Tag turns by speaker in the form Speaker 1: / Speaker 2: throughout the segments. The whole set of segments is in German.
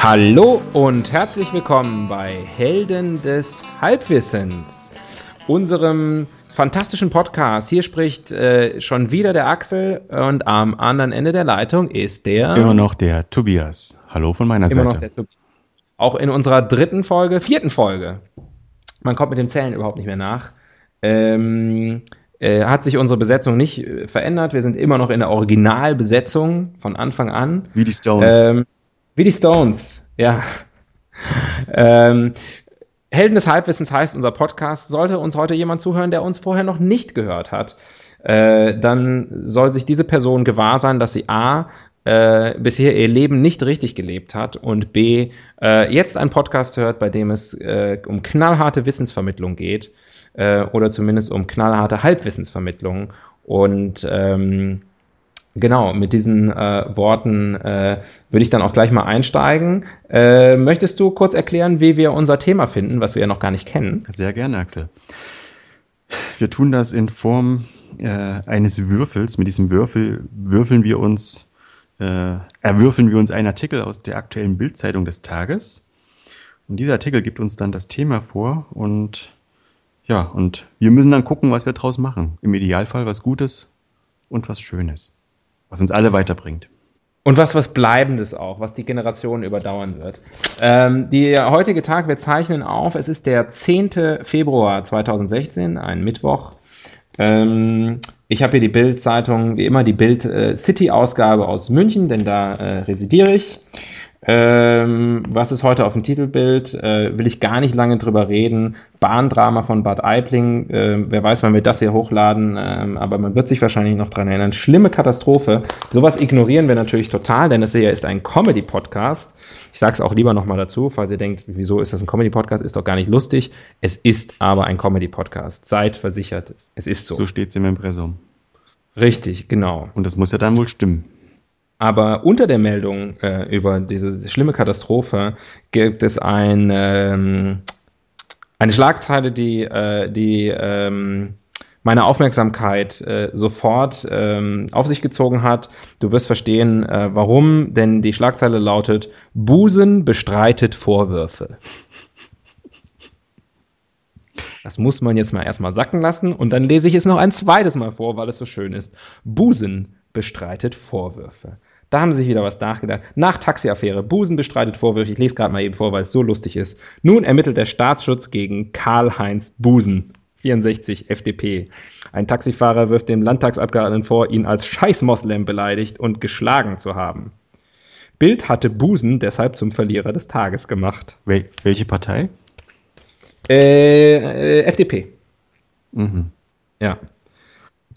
Speaker 1: Hallo und herzlich willkommen bei Helden des Halbwissens, unserem fantastischen Podcast. Hier spricht äh, schon wieder der Axel und am anderen Ende der Leitung ist der.
Speaker 2: Immer noch der Tobias. Hallo von meiner
Speaker 1: immer
Speaker 2: Seite.
Speaker 1: Noch der Tobias. Auch in unserer dritten Folge, vierten Folge. Man kommt mit dem Zählen überhaupt nicht mehr nach. Ähm, äh, hat sich unsere Besetzung nicht äh, verändert. Wir sind immer noch in der Originalbesetzung von Anfang an.
Speaker 2: Wie die Stones.
Speaker 1: Ähm, wie die Stones, ja. ähm, Helden des Halbwissens heißt unser Podcast. Sollte uns heute jemand zuhören, der uns vorher noch nicht gehört hat, äh, dann soll sich diese Person gewahr sein, dass sie A, äh, bisher ihr Leben nicht richtig gelebt hat und B, äh, jetzt einen Podcast hört, bei dem es äh, um knallharte Wissensvermittlung geht äh, oder zumindest um knallharte Halbwissensvermittlung. Und ähm, Genau, mit diesen äh, Worten äh, würde ich dann auch gleich mal einsteigen. Äh, möchtest du kurz erklären, wie wir unser Thema finden, was wir ja noch gar nicht kennen?
Speaker 2: Sehr gerne, Axel. Wir tun das in Form äh, eines Würfels. Mit diesem Würfel würfeln wir uns, äh, erwürfeln wir uns einen Artikel aus der aktuellen Bildzeitung des Tages. Und dieser Artikel gibt uns dann das Thema vor und ja, und wir müssen dann gucken, was wir draus machen. Im Idealfall was Gutes und was Schönes was uns alle weiterbringt.
Speaker 1: Und was was Bleibendes auch, was die Generationen überdauern wird. Ähm, der heutige Tag, wir zeichnen auf, es ist der 10. Februar 2016, ein Mittwoch. Ähm, ich habe hier die Bild-Zeitung, wie immer die Bild-City-Ausgabe aus München, denn da äh, residiere ich. Ähm, was ist heute auf dem Titelbild? Äh, will ich gar nicht lange drüber reden. Bahndrama von Bad Aibling. Äh, wer weiß, wann wir das hier hochladen, äh, aber man wird sich wahrscheinlich noch dran erinnern. Schlimme Katastrophe. Sowas ignorieren wir natürlich total, denn es hier ist ein Comedy-Podcast. Ich sage es auch lieber nochmal dazu, falls ihr denkt, wieso ist das ein Comedy-Podcast? Ist doch gar nicht lustig. Es ist aber ein Comedy-Podcast. Seid versichert, es ist so.
Speaker 2: So steht es im Impressum.
Speaker 1: Richtig, genau.
Speaker 2: Und das muss ja dann wohl stimmen.
Speaker 1: Aber unter der Meldung äh, über diese schlimme Katastrophe gibt es ein, ähm, eine Schlagzeile, die, äh, die ähm, meine Aufmerksamkeit äh, sofort ähm, auf sich gezogen hat. Du wirst verstehen, äh, warum, denn die Schlagzeile lautet: Busen bestreitet Vorwürfe. Das muss man jetzt mal erstmal sacken lassen und dann lese ich es noch ein zweites Mal vor, weil es so schön ist. Busen bestreitet Vorwürfe. Da haben sie sich wieder was nachgedacht. Nach Taxiaffäre. Busen bestreitet Vorwürfe. Ich lese gerade mal eben vor, weil es so lustig ist. Nun ermittelt der Staatsschutz gegen Karl-Heinz Busen. 64 FDP. Ein Taxifahrer wirft dem Landtagsabgeordneten vor, ihn als Scheißmoslem beleidigt und geschlagen zu haben. Bild hatte Busen deshalb zum Verlierer des Tages gemacht.
Speaker 2: Wel welche Partei?
Speaker 1: Äh, äh, FDP.
Speaker 2: Mhm.
Speaker 1: Ja.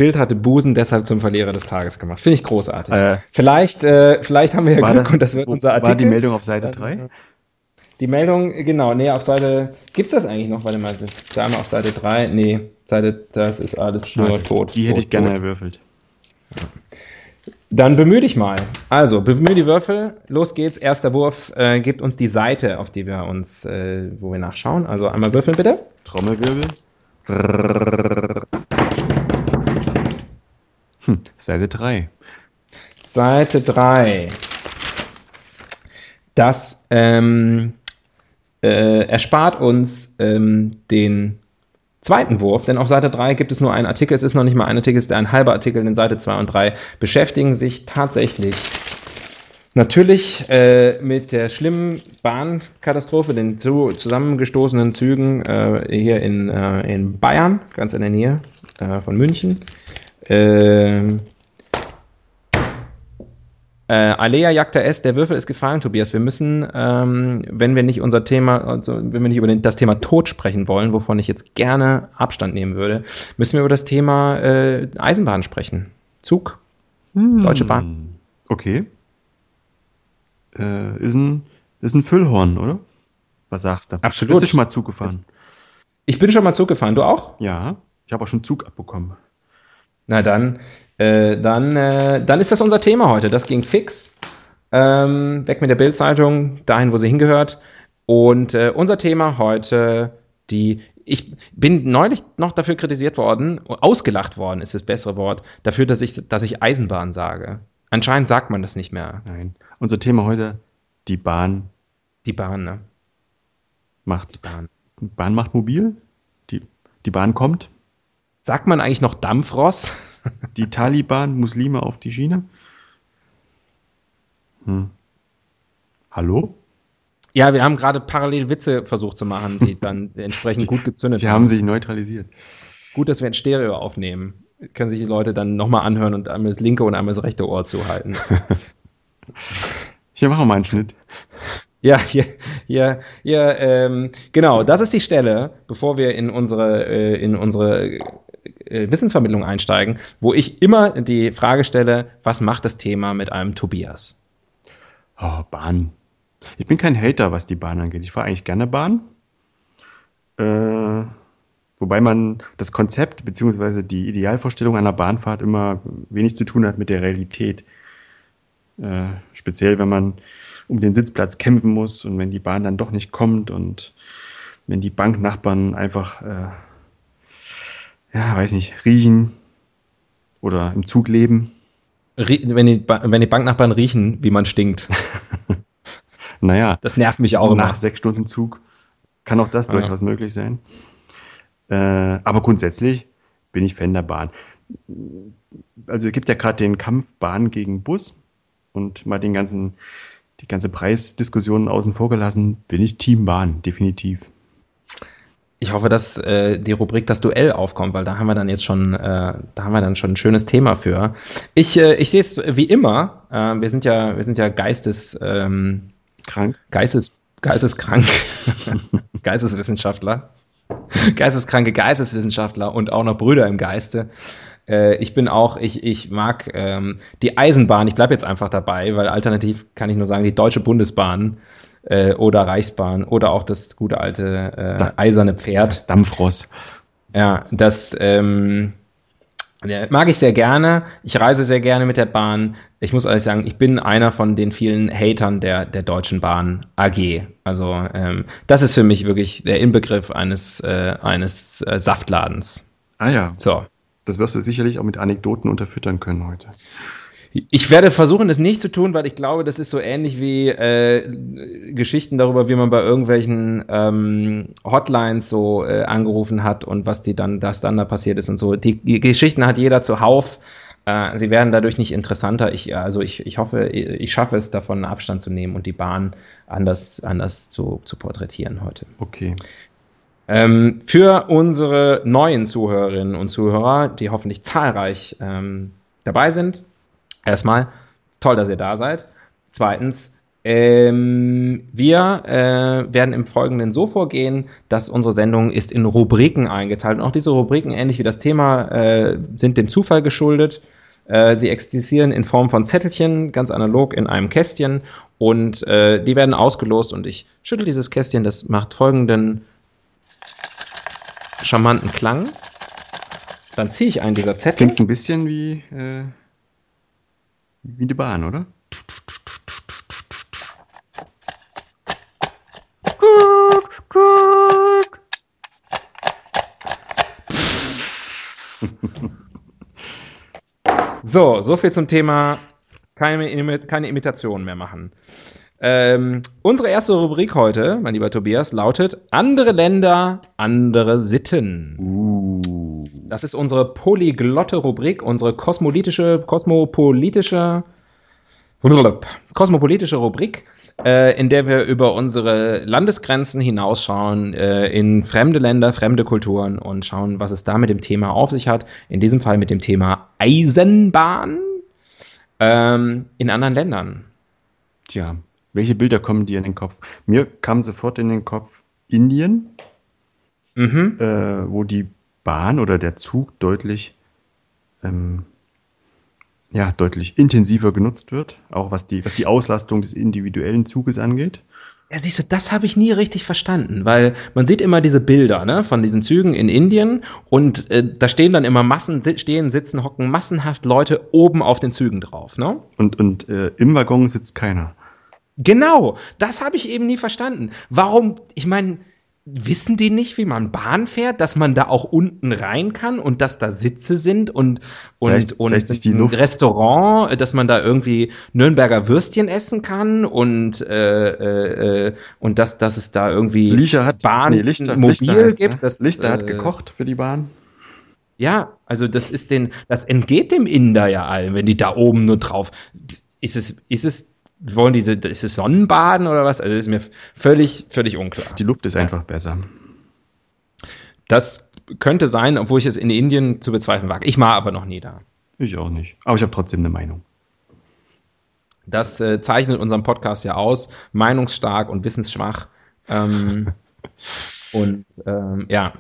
Speaker 1: Bild hatte Busen deshalb zum Verlierer des Tages gemacht. Finde ich großartig.
Speaker 2: Äh,
Speaker 1: vielleicht, äh, vielleicht haben wir ja Glück
Speaker 2: das-
Speaker 1: und das wird unser Artikel.
Speaker 2: War die Meldung auf Seite 3?
Speaker 1: Die Meldung, genau, nee, auf Seite. Gibt's das eigentlich noch? Warte mal, da mal auf Seite 3. Nee, Seite, das ist alles nur tot.
Speaker 2: Die hätte
Speaker 1: tot,
Speaker 2: ich gerne
Speaker 1: tot.
Speaker 2: erwürfelt.
Speaker 1: Dann bemühe dich mal. Also, bemühe die Würfel. Los geht's. Erster Wurf äh, gibt uns die Seite, auf die wir uns, äh, wo wir nachschauen. Also einmal würfeln bitte.
Speaker 2: Trommelwirbel. Hm, Seite 3.
Speaker 1: Seite 3. Das ähm, äh, erspart uns ähm, den zweiten Wurf, denn auf Seite 3 gibt es nur einen Artikel, es ist noch nicht mal ein Artikel, es ist ein halber Artikel, denn Seite 2 und 3 beschäftigen sich tatsächlich natürlich äh, mit der schlimmen Bahnkatastrophe, den zu, zusammengestoßenen Zügen äh, hier in, äh, in Bayern, ganz in der Nähe äh, von München. Ähm, äh, Alea Jagda S, der Würfel ist gefallen, Tobias. Wir müssen, ähm, wenn wir nicht unser Thema, also wenn wir nicht über den, das Thema Tod sprechen wollen, wovon ich jetzt gerne Abstand nehmen würde, müssen wir über das Thema äh, Eisenbahn sprechen. Zug. Hm. Deutsche Bahn.
Speaker 2: Okay. Äh, ist, ein, ist ein Füllhorn, oder? Was sagst du?
Speaker 1: Absolut.
Speaker 2: Bist du schon mal Zug gefahren?
Speaker 1: Ich bin schon mal Zug gefahren. Du auch?
Speaker 2: Ja. Ich habe auch schon Zug abbekommen.
Speaker 1: Na dann, äh, dann, äh, dann ist das unser Thema heute. Das ging fix. Ähm, weg mit der Bildzeitung, dahin, wo sie hingehört. Und äh, unser Thema heute, die. Ich bin neulich noch dafür kritisiert worden, ausgelacht worden ist das bessere Wort, dafür, dass ich, dass ich Eisenbahn sage. Anscheinend sagt man das nicht mehr.
Speaker 2: Nein. Unser Thema heute, die Bahn.
Speaker 1: Die Bahn, ne?
Speaker 2: Macht. Die Bahn. Bahn macht mobil. Die, die Bahn kommt.
Speaker 1: Sagt man eigentlich noch Dampfross?
Speaker 2: Die Taliban, Muslime auf die Schiene. Hm. Hallo?
Speaker 1: Ja, wir haben gerade parallel Witze versucht zu machen, die dann entsprechend gut gezündet
Speaker 2: haben. Die haben sich neutralisiert.
Speaker 1: Gut, dass wir ein Stereo aufnehmen. Können sich die Leute dann nochmal anhören und einmal das linke und einmal das rechte Ohr zuhalten.
Speaker 2: Hier machen wir mal einen Schnitt.
Speaker 1: Ja, hier, hier, hier ähm, genau, das ist die Stelle, bevor wir in unsere, äh, in unsere Wissensvermittlung einsteigen, wo ich immer die Frage stelle, was macht das Thema mit einem Tobias?
Speaker 2: Oh, Bahn. Ich bin kein Hater, was die Bahn angeht. Ich fahre eigentlich gerne Bahn. Äh, wobei man das Konzept bzw. die Idealvorstellung einer Bahnfahrt immer wenig zu tun hat mit der Realität. Äh, speziell, wenn man um den Sitzplatz kämpfen muss und wenn die Bahn dann doch nicht kommt und wenn die Banknachbarn einfach, äh, ja, weiß nicht, riechen oder im Zug leben.
Speaker 1: Wenn die, wenn die Banknachbarn riechen, wie man stinkt.
Speaker 2: naja.
Speaker 1: Das nervt mich auch.
Speaker 2: Nach immer. sechs Stunden Zug kann auch das ja. durchaus möglich sein. Äh, aber grundsätzlich bin ich Fan der Bahn. Also es gibt ja gerade den Kampf Bahn gegen Bus und mal den ganzen, die ganze Preisdiskussion außen vor gelassen, bin ich Team Bahn, definitiv.
Speaker 1: Ich hoffe, dass äh, die Rubrik das Duell aufkommt, weil da haben wir dann jetzt schon, äh, da haben wir dann schon ein schönes Thema für. Ich, äh, ich sehe es wie immer. Äh, wir sind ja, wir sind ja Geistes ähm, krank, Geistes, Geisteskrank, Geisteswissenschaftler, geisteskranke Geisteswissenschaftler und auch noch Brüder im Geiste. Äh, ich bin auch, ich, ich mag ähm, die Eisenbahn. Ich bleibe jetzt einfach dabei, weil alternativ kann ich nur sagen, die Deutsche Bundesbahn äh, oder Reichsbahn oder auch das gute alte äh, eiserne Pferd.
Speaker 2: Dampfross.
Speaker 1: Ja, das ähm, mag ich sehr gerne. Ich reise sehr gerne mit der Bahn. Ich muss ehrlich sagen, ich bin einer von den vielen Hatern der, der Deutschen Bahn AG. Also ähm, das ist für mich wirklich der Inbegriff eines, äh, eines äh, Saftladens.
Speaker 2: Ah ja.
Speaker 1: So.
Speaker 2: Das wirst du sicherlich auch mit Anekdoten unterfüttern können heute.
Speaker 1: Ich werde versuchen, das nicht zu tun, weil ich glaube, das ist so ähnlich wie äh, Geschichten darüber, wie man bei irgendwelchen ähm, Hotlines so äh, angerufen hat und was die dann, das dann da passiert ist und so. Die, die Geschichten hat jeder zuhauf. Äh, sie werden dadurch nicht interessanter. Ich, also ich, ich hoffe, ich schaffe es davon, Abstand zu nehmen und die Bahn anders, anders zu, zu porträtieren heute.
Speaker 2: Okay.
Speaker 1: Ähm, für unsere neuen Zuhörerinnen und Zuhörer, die hoffentlich zahlreich ähm, dabei sind, Erstmal, toll, dass ihr da seid. Zweitens, ähm, wir äh, werden im Folgenden so vorgehen, dass unsere Sendung ist in Rubriken eingeteilt. Und auch diese Rubriken, ähnlich wie das Thema, äh, sind dem Zufall geschuldet. Äh, sie existieren in Form von Zettelchen, ganz analog in einem Kästchen. Und äh, die werden ausgelost. Und ich schüttel dieses Kästchen, das macht folgenden charmanten Klang. Dann ziehe ich einen dieser Zettel.
Speaker 2: Klingt ein bisschen wie äh, wie die Bahn, oder?
Speaker 1: So, so viel zum Thema keine, keine Imitation mehr machen. Ähm, unsere erste Rubrik heute, mein lieber Tobias, lautet Andere Länder, andere Sitten.
Speaker 2: Uh.
Speaker 1: Das ist unsere polyglotte Rubrik, unsere kosmopolitische, kosmopolitische, kosmopolitische Rubrik, äh, in der wir über unsere Landesgrenzen hinausschauen, äh, in fremde Länder, fremde Kulturen und schauen, was es da mit dem Thema auf sich hat. In diesem Fall mit dem Thema Eisenbahn ähm, in anderen Ländern.
Speaker 2: Tja, welche Bilder kommen dir in den Kopf? Mir kam sofort in den Kopf Indien,
Speaker 1: mhm.
Speaker 2: äh, wo die Bahn oder der Zug deutlich ähm, ja, deutlich intensiver genutzt wird, auch was die, was die Auslastung des individuellen Zuges angeht.
Speaker 1: Ja, siehst du, das habe ich nie richtig verstanden, weil man sieht immer diese Bilder ne, von diesen Zügen in Indien und äh, da stehen dann immer Massen, stehen, sitzen, hocken massenhaft Leute oben auf den Zügen drauf. Ne?
Speaker 2: Und, und äh, im Waggon sitzt keiner.
Speaker 1: Genau, das habe ich eben nie verstanden. Warum, ich meine, wissen die nicht, wie man Bahn fährt, dass man da auch unten rein kann und dass da Sitze sind und, und,
Speaker 2: Vielleicht-
Speaker 1: und
Speaker 2: vielleicht
Speaker 1: ein Restaurant, dass man da irgendwie Nürnberger Würstchen essen kann und, äh, äh, äh, und dass, dass es da irgendwie
Speaker 2: Lichter hat,
Speaker 1: Bahn
Speaker 2: nee, Lichter,
Speaker 1: mobil
Speaker 2: Lichter heißt,
Speaker 1: gibt.
Speaker 2: ja.
Speaker 1: Das,
Speaker 2: Lichter hat
Speaker 1: äh,
Speaker 2: gekocht für die Bahn.
Speaker 1: Ja, also das ist den, das entgeht dem Inder ja allen, wenn die da oben nur drauf. Ist es, ist es, wollen diese, ist es Sonnenbaden oder was? Also das ist mir völlig, völlig unklar.
Speaker 2: Die Luft ist einfach besser.
Speaker 1: Das könnte sein, obwohl ich es in Indien zu bezweifeln wage. Ich war aber noch nie da.
Speaker 2: Ich auch nicht. Aber ich habe trotzdem eine Meinung.
Speaker 1: Das äh, zeichnet unseren Podcast ja aus. Meinungsstark und wissensschwach. Ähm, und ähm, ja,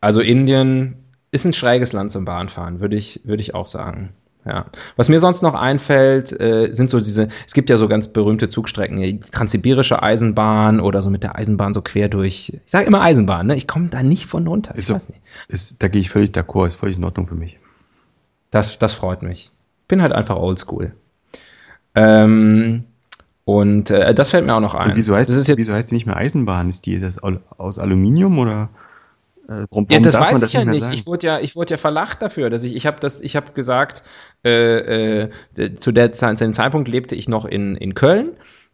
Speaker 1: also Indien ist ein schräges Land zum Bahnfahren, würde ich, würde ich auch sagen. Ja. Was mir sonst noch einfällt, äh, sind so diese, es gibt ja so ganz berühmte Zugstrecken, die Transsibirische Eisenbahn oder so mit der Eisenbahn so quer durch. Ich sage immer Eisenbahn, ne? Ich komme da nicht von runter. Ich
Speaker 2: Ist so.
Speaker 1: weiß nicht.
Speaker 2: Ist, da gehe ich völlig d'accord, ist völlig in Ordnung für mich.
Speaker 1: Das, das freut mich. Bin halt einfach oldschool. Ähm, und äh, das fällt mir auch noch ein.
Speaker 2: Und wieso heißt,
Speaker 1: das ist jetzt,
Speaker 2: wieso heißt die nicht mehr Eisenbahn? Ist die ist das au- aus Aluminium oder? Äh, warum,
Speaker 1: ja, das weiß
Speaker 2: das
Speaker 1: ich ja
Speaker 2: mehr
Speaker 1: nicht.
Speaker 2: sagen?
Speaker 1: Ich wurde ja, ich wurde ja verlacht dafür, dass ich, ich habe das, ich habe gesagt, äh, äh, zu, der, Zeit- zu dem Zeitpunkt lebte ich noch in, in Köln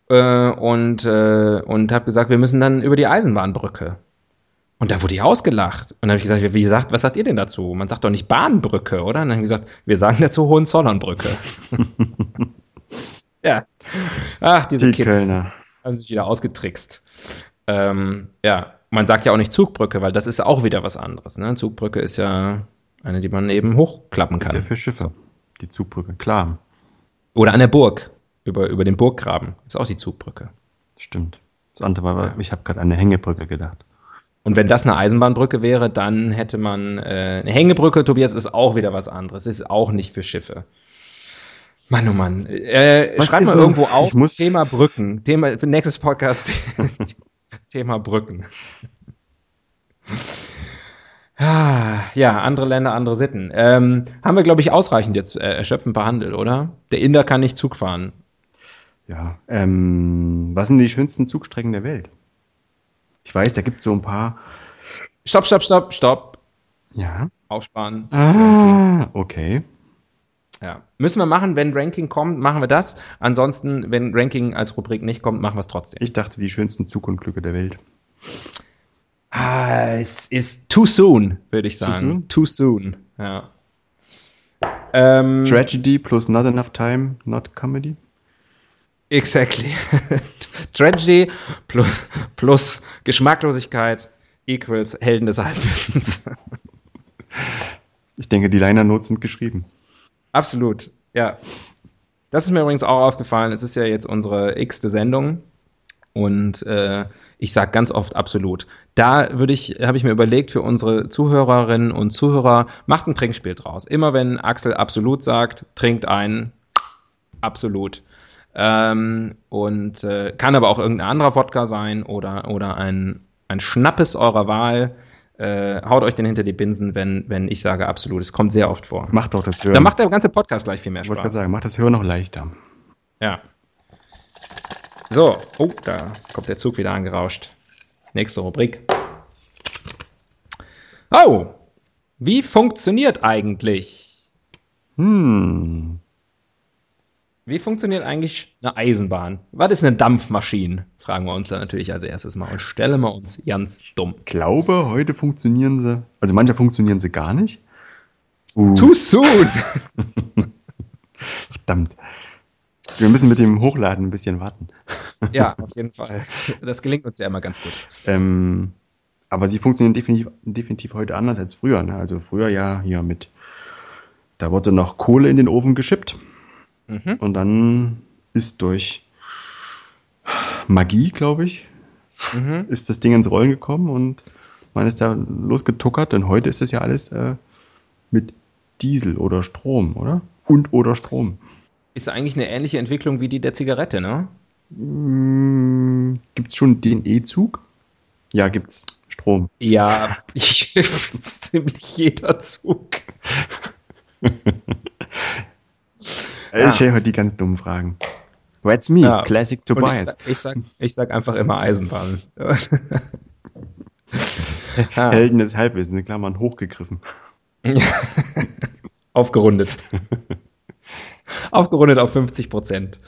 Speaker 1: äh, und äh, und habe gesagt, wir müssen dann über die Eisenbahnbrücke. Und da wurde ich ausgelacht. Und dann habe ich gesagt, wie gesagt, was sagt ihr denn dazu? Man sagt doch nicht Bahnbrücke, oder? Und dann habe ich gesagt, wir sagen dazu Hohenzollernbrücke. ja. Ach, diese
Speaker 2: die
Speaker 1: Kids
Speaker 2: Kölner.
Speaker 1: haben sich wieder ausgetrickst. Ähm, ja, man sagt ja auch nicht Zugbrücke, weil das ist auch wieder was anderes. Ne? Zugbrücke ist ja eine, die man eben hochklappen
Speaker 2: Das ist ja
Speaker 1: kann.
Speaker 2: für Schiffe. Die Zugbrücke, klar.
Speaker 1: Oder an der Burg, über, über den Burggraben. Ist auch die Zugbrücke.
Speaker 2: Stimmt. Das andere war, ich habe gerade an eine Hängebrücke gedacht.
Speaker 1: Und wenn das eine Eisenbahnbrücke wäre, dann hätte man äh, eine Hängebrücke, Tobias, ist auch wieder was anderes. Ist auch nicht für Schiffe. Mann, oh Mann. Äh, schreib mal irgendwo auf, Thema Brücken. Thema, für nächstes Podcast, Thema Brücken. Ah, Ja, andere Länder, andere Sitten. Ähm, haben wir, glaube ich, ausreichend jetzt äh, erschöpfend behandelt, oder? Der Inder kann nicht Zug fahren.
Speaker 2: Ja. Ähm, was sind die schönsten Zugstrecken der Welt? Ich weiß, da gibt es so ein paar.
Speaker 1: Stopp, stopp, stopp, stopp.
Speaker 2: Ja.
Speaker 1: Aufsparen.
Speaker 2: Ah, okay.
Speaker 1: Ja. Müssen wir machen, wenn Ranking kommt, machen wir das. Ansonsten, wenn Ranking als Rubrik nicht kommt, machen wir es trotzdem.
Speaker 2: Ich dachte, die schönsten Zugunglücke der Welt.
Speaker 1: Ah, es ist too soon, würde ich sagen.
Speaker 2: soon?
Speaker 1: Too soon, ja. Ähm,
Speaker 2: Tragedy plus not enough time, not comedy.
Speaker 1: exactly. Tragedy plus, plus Geschmacklosigkeit equals Helden des Halbwissens.
Speaker 2: Ich denke, die Liner Notes sind geschrieben.
Speaker 1: Absolut, ja. Das ist mir übrigens auch aufgefallen. Es ist ja jetzt unsere x-te Sendung. Und äh, ich sage ganz oft absolut. Da würde ich, habe ich mir überlegt für unsere Zuhörerinnen und Zuhörer, macht ein Trinkspiel draus. Immer wenn Axel absolut sagt, trinkt ein absolut. Ähm, und äh, kann aber auch irgendein anderer Wodka sein oder, oder ein, ein Schnappes eurer Wahl. Äh, haut euch den hinter die Binsen, wenn, wenn ich sage absolut. Es kommt sehr oft vor.
Speaker 2: Macht doch das Hören.
Speaker 1: Dann macht der ganze Podcast gleich viel mehr
Speaker 2: ich wollte gerade
Speaker 1: Spaß.
Speaker 2: sagen, macht das Hören noch leichter.
Speaker 1: Ja. So, oh, da kommt der Zug wieder angerauscht. Nächste Rubrik. Oh, wie funktioniert eigentlich?
Speaker 2: Hm.
Speaker 1: Wie funktioniert eigentlich eine Eisenbahn? Was ist eine Dampfmaschine? Fragen wir uns dann natürlich als erstes mal und stellen wir uns ganz dumm.
Speaker 2: Ich glaube, heute funktionieren sie. Also manche funktionieren sie gar nicht. Uh,
Speaker 1: Too soon!
Speaker 2: verdammt. Wir müssen mit dem Hochladen ein bisschen warten.
Speaker 1: ja, auf jeden Fall. Das gelingt uns ja immer ganz gut.
Speaker 2: Ähm, aber sie funktionieren definitiv, definitiv heute anders als früher. Ne? Also früher ja hier mit, da wurde noch Kohle in den Ofen geschippt
Speaker 1: Mhm.
Speaker 2: und dann ist durch Magie, glaube ich,
Speaker 1: Mhm.
Speaker 2: ist das Ding ins Rollen gekommen und man ist da losgetuckert. Und heute ist das ja alles äh, mit Diesel oder Strom, oder? und oder Strom.
Speaker 1: Ist eigentlich eine ähnliche Entwicklung wie die der Zigarette, ne?
Speaker 2: Hm, gibt's schon den E-Zug? Ja, gibt's. Strom.
Speaker 1: Ja, ziemlich jeder Zug.
Speaker 2: ja. Ich stelle heute die ganz dummen Fragen. That's me, ja. Classic Tobias.
Speaker 1: Ich ich, sag, ich sag einfach immer Eisenbahn.
Speaker 2: Helden des Halbwissens, in Klammern hochgegriffen.
Speaker 1: Aufgerundet. Aufgerundet auf 50 Prozent.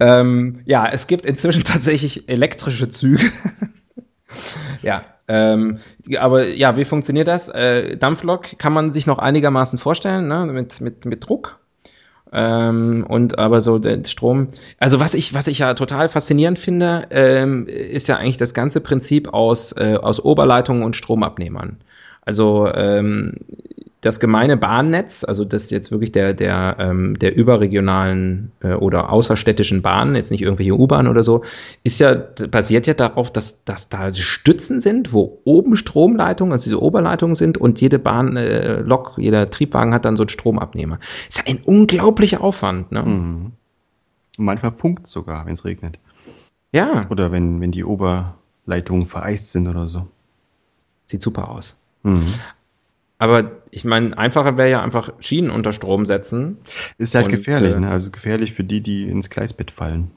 Speaker 1: Ähm, ja, es gibt inzwischen tatsächlich elektrische Züge. ja, ähm, aber ja, wie funktioniert das? Äh, Dampflok kann man sich noch einigermaßen vorstellen, ne? mit, mit, mit Druck. Ähm, und aber so der Strom. Also was ich, was ich ja total faszinierend finde, ähm, ist ja eigentlich das ganze Prinzip aus, äh, aus Oberleitungen und Stromabnehmern. Also ähm, das gemeine Bahnnetz, also das jetzt wirklich der, der, ähm, der überregionalen äh, oder außerstädtischen Bahnen, jetzt nicht irgendwelche U-Bahn oder so, ist ja, basiert ja darauf, dass, dass da Stützen sind, wo oben Stromleitungen, also diese Oberleitungen sind und jede Bahn, äh, Lok, jeder Triebwagen hat dann so einen Stromabnehmer. Ist ja ein unglaublicher Aufwand. Ne? Mhm.
Speaker 2: Manchmal funkt sogar, wenn es regnet.
Speaker 1: Ja.
Speaker 2: Oder wenn, wenn die Oberleitungen vereist sind oder so.
Speaker 1: Sieht super aus. Mhm. Aber ich meine, einfacher wäre ja einfach Schienen unter Strom setzen.
Speaker 2: Ist halt und, gefährlich, äh, ne? Also gefährlich für die, die ins Gleisbett fallen.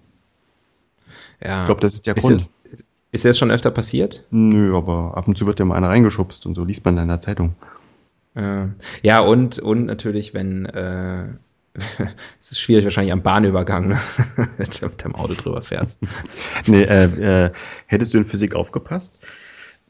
Speaker 1: Ja.
Speaker 2: Ich glaube, das ist der ist Grund.
Speaker 1: Das, ist, ist das schon öfter passiert?
Speaker 2: Nö, aber ab und zu wird ja mal einer reingeschubst und so liest man in der Zeitung.
Speaker 1: Äh, ja, und, und natürlich, wenn äh, es ist schwierig wahrscheinlich am Bahnübergang, ne? wenn du mit dem Auto drüber fährst.
Speaker 2: nee, äh, äh, hättest du in Physik aufgepasst?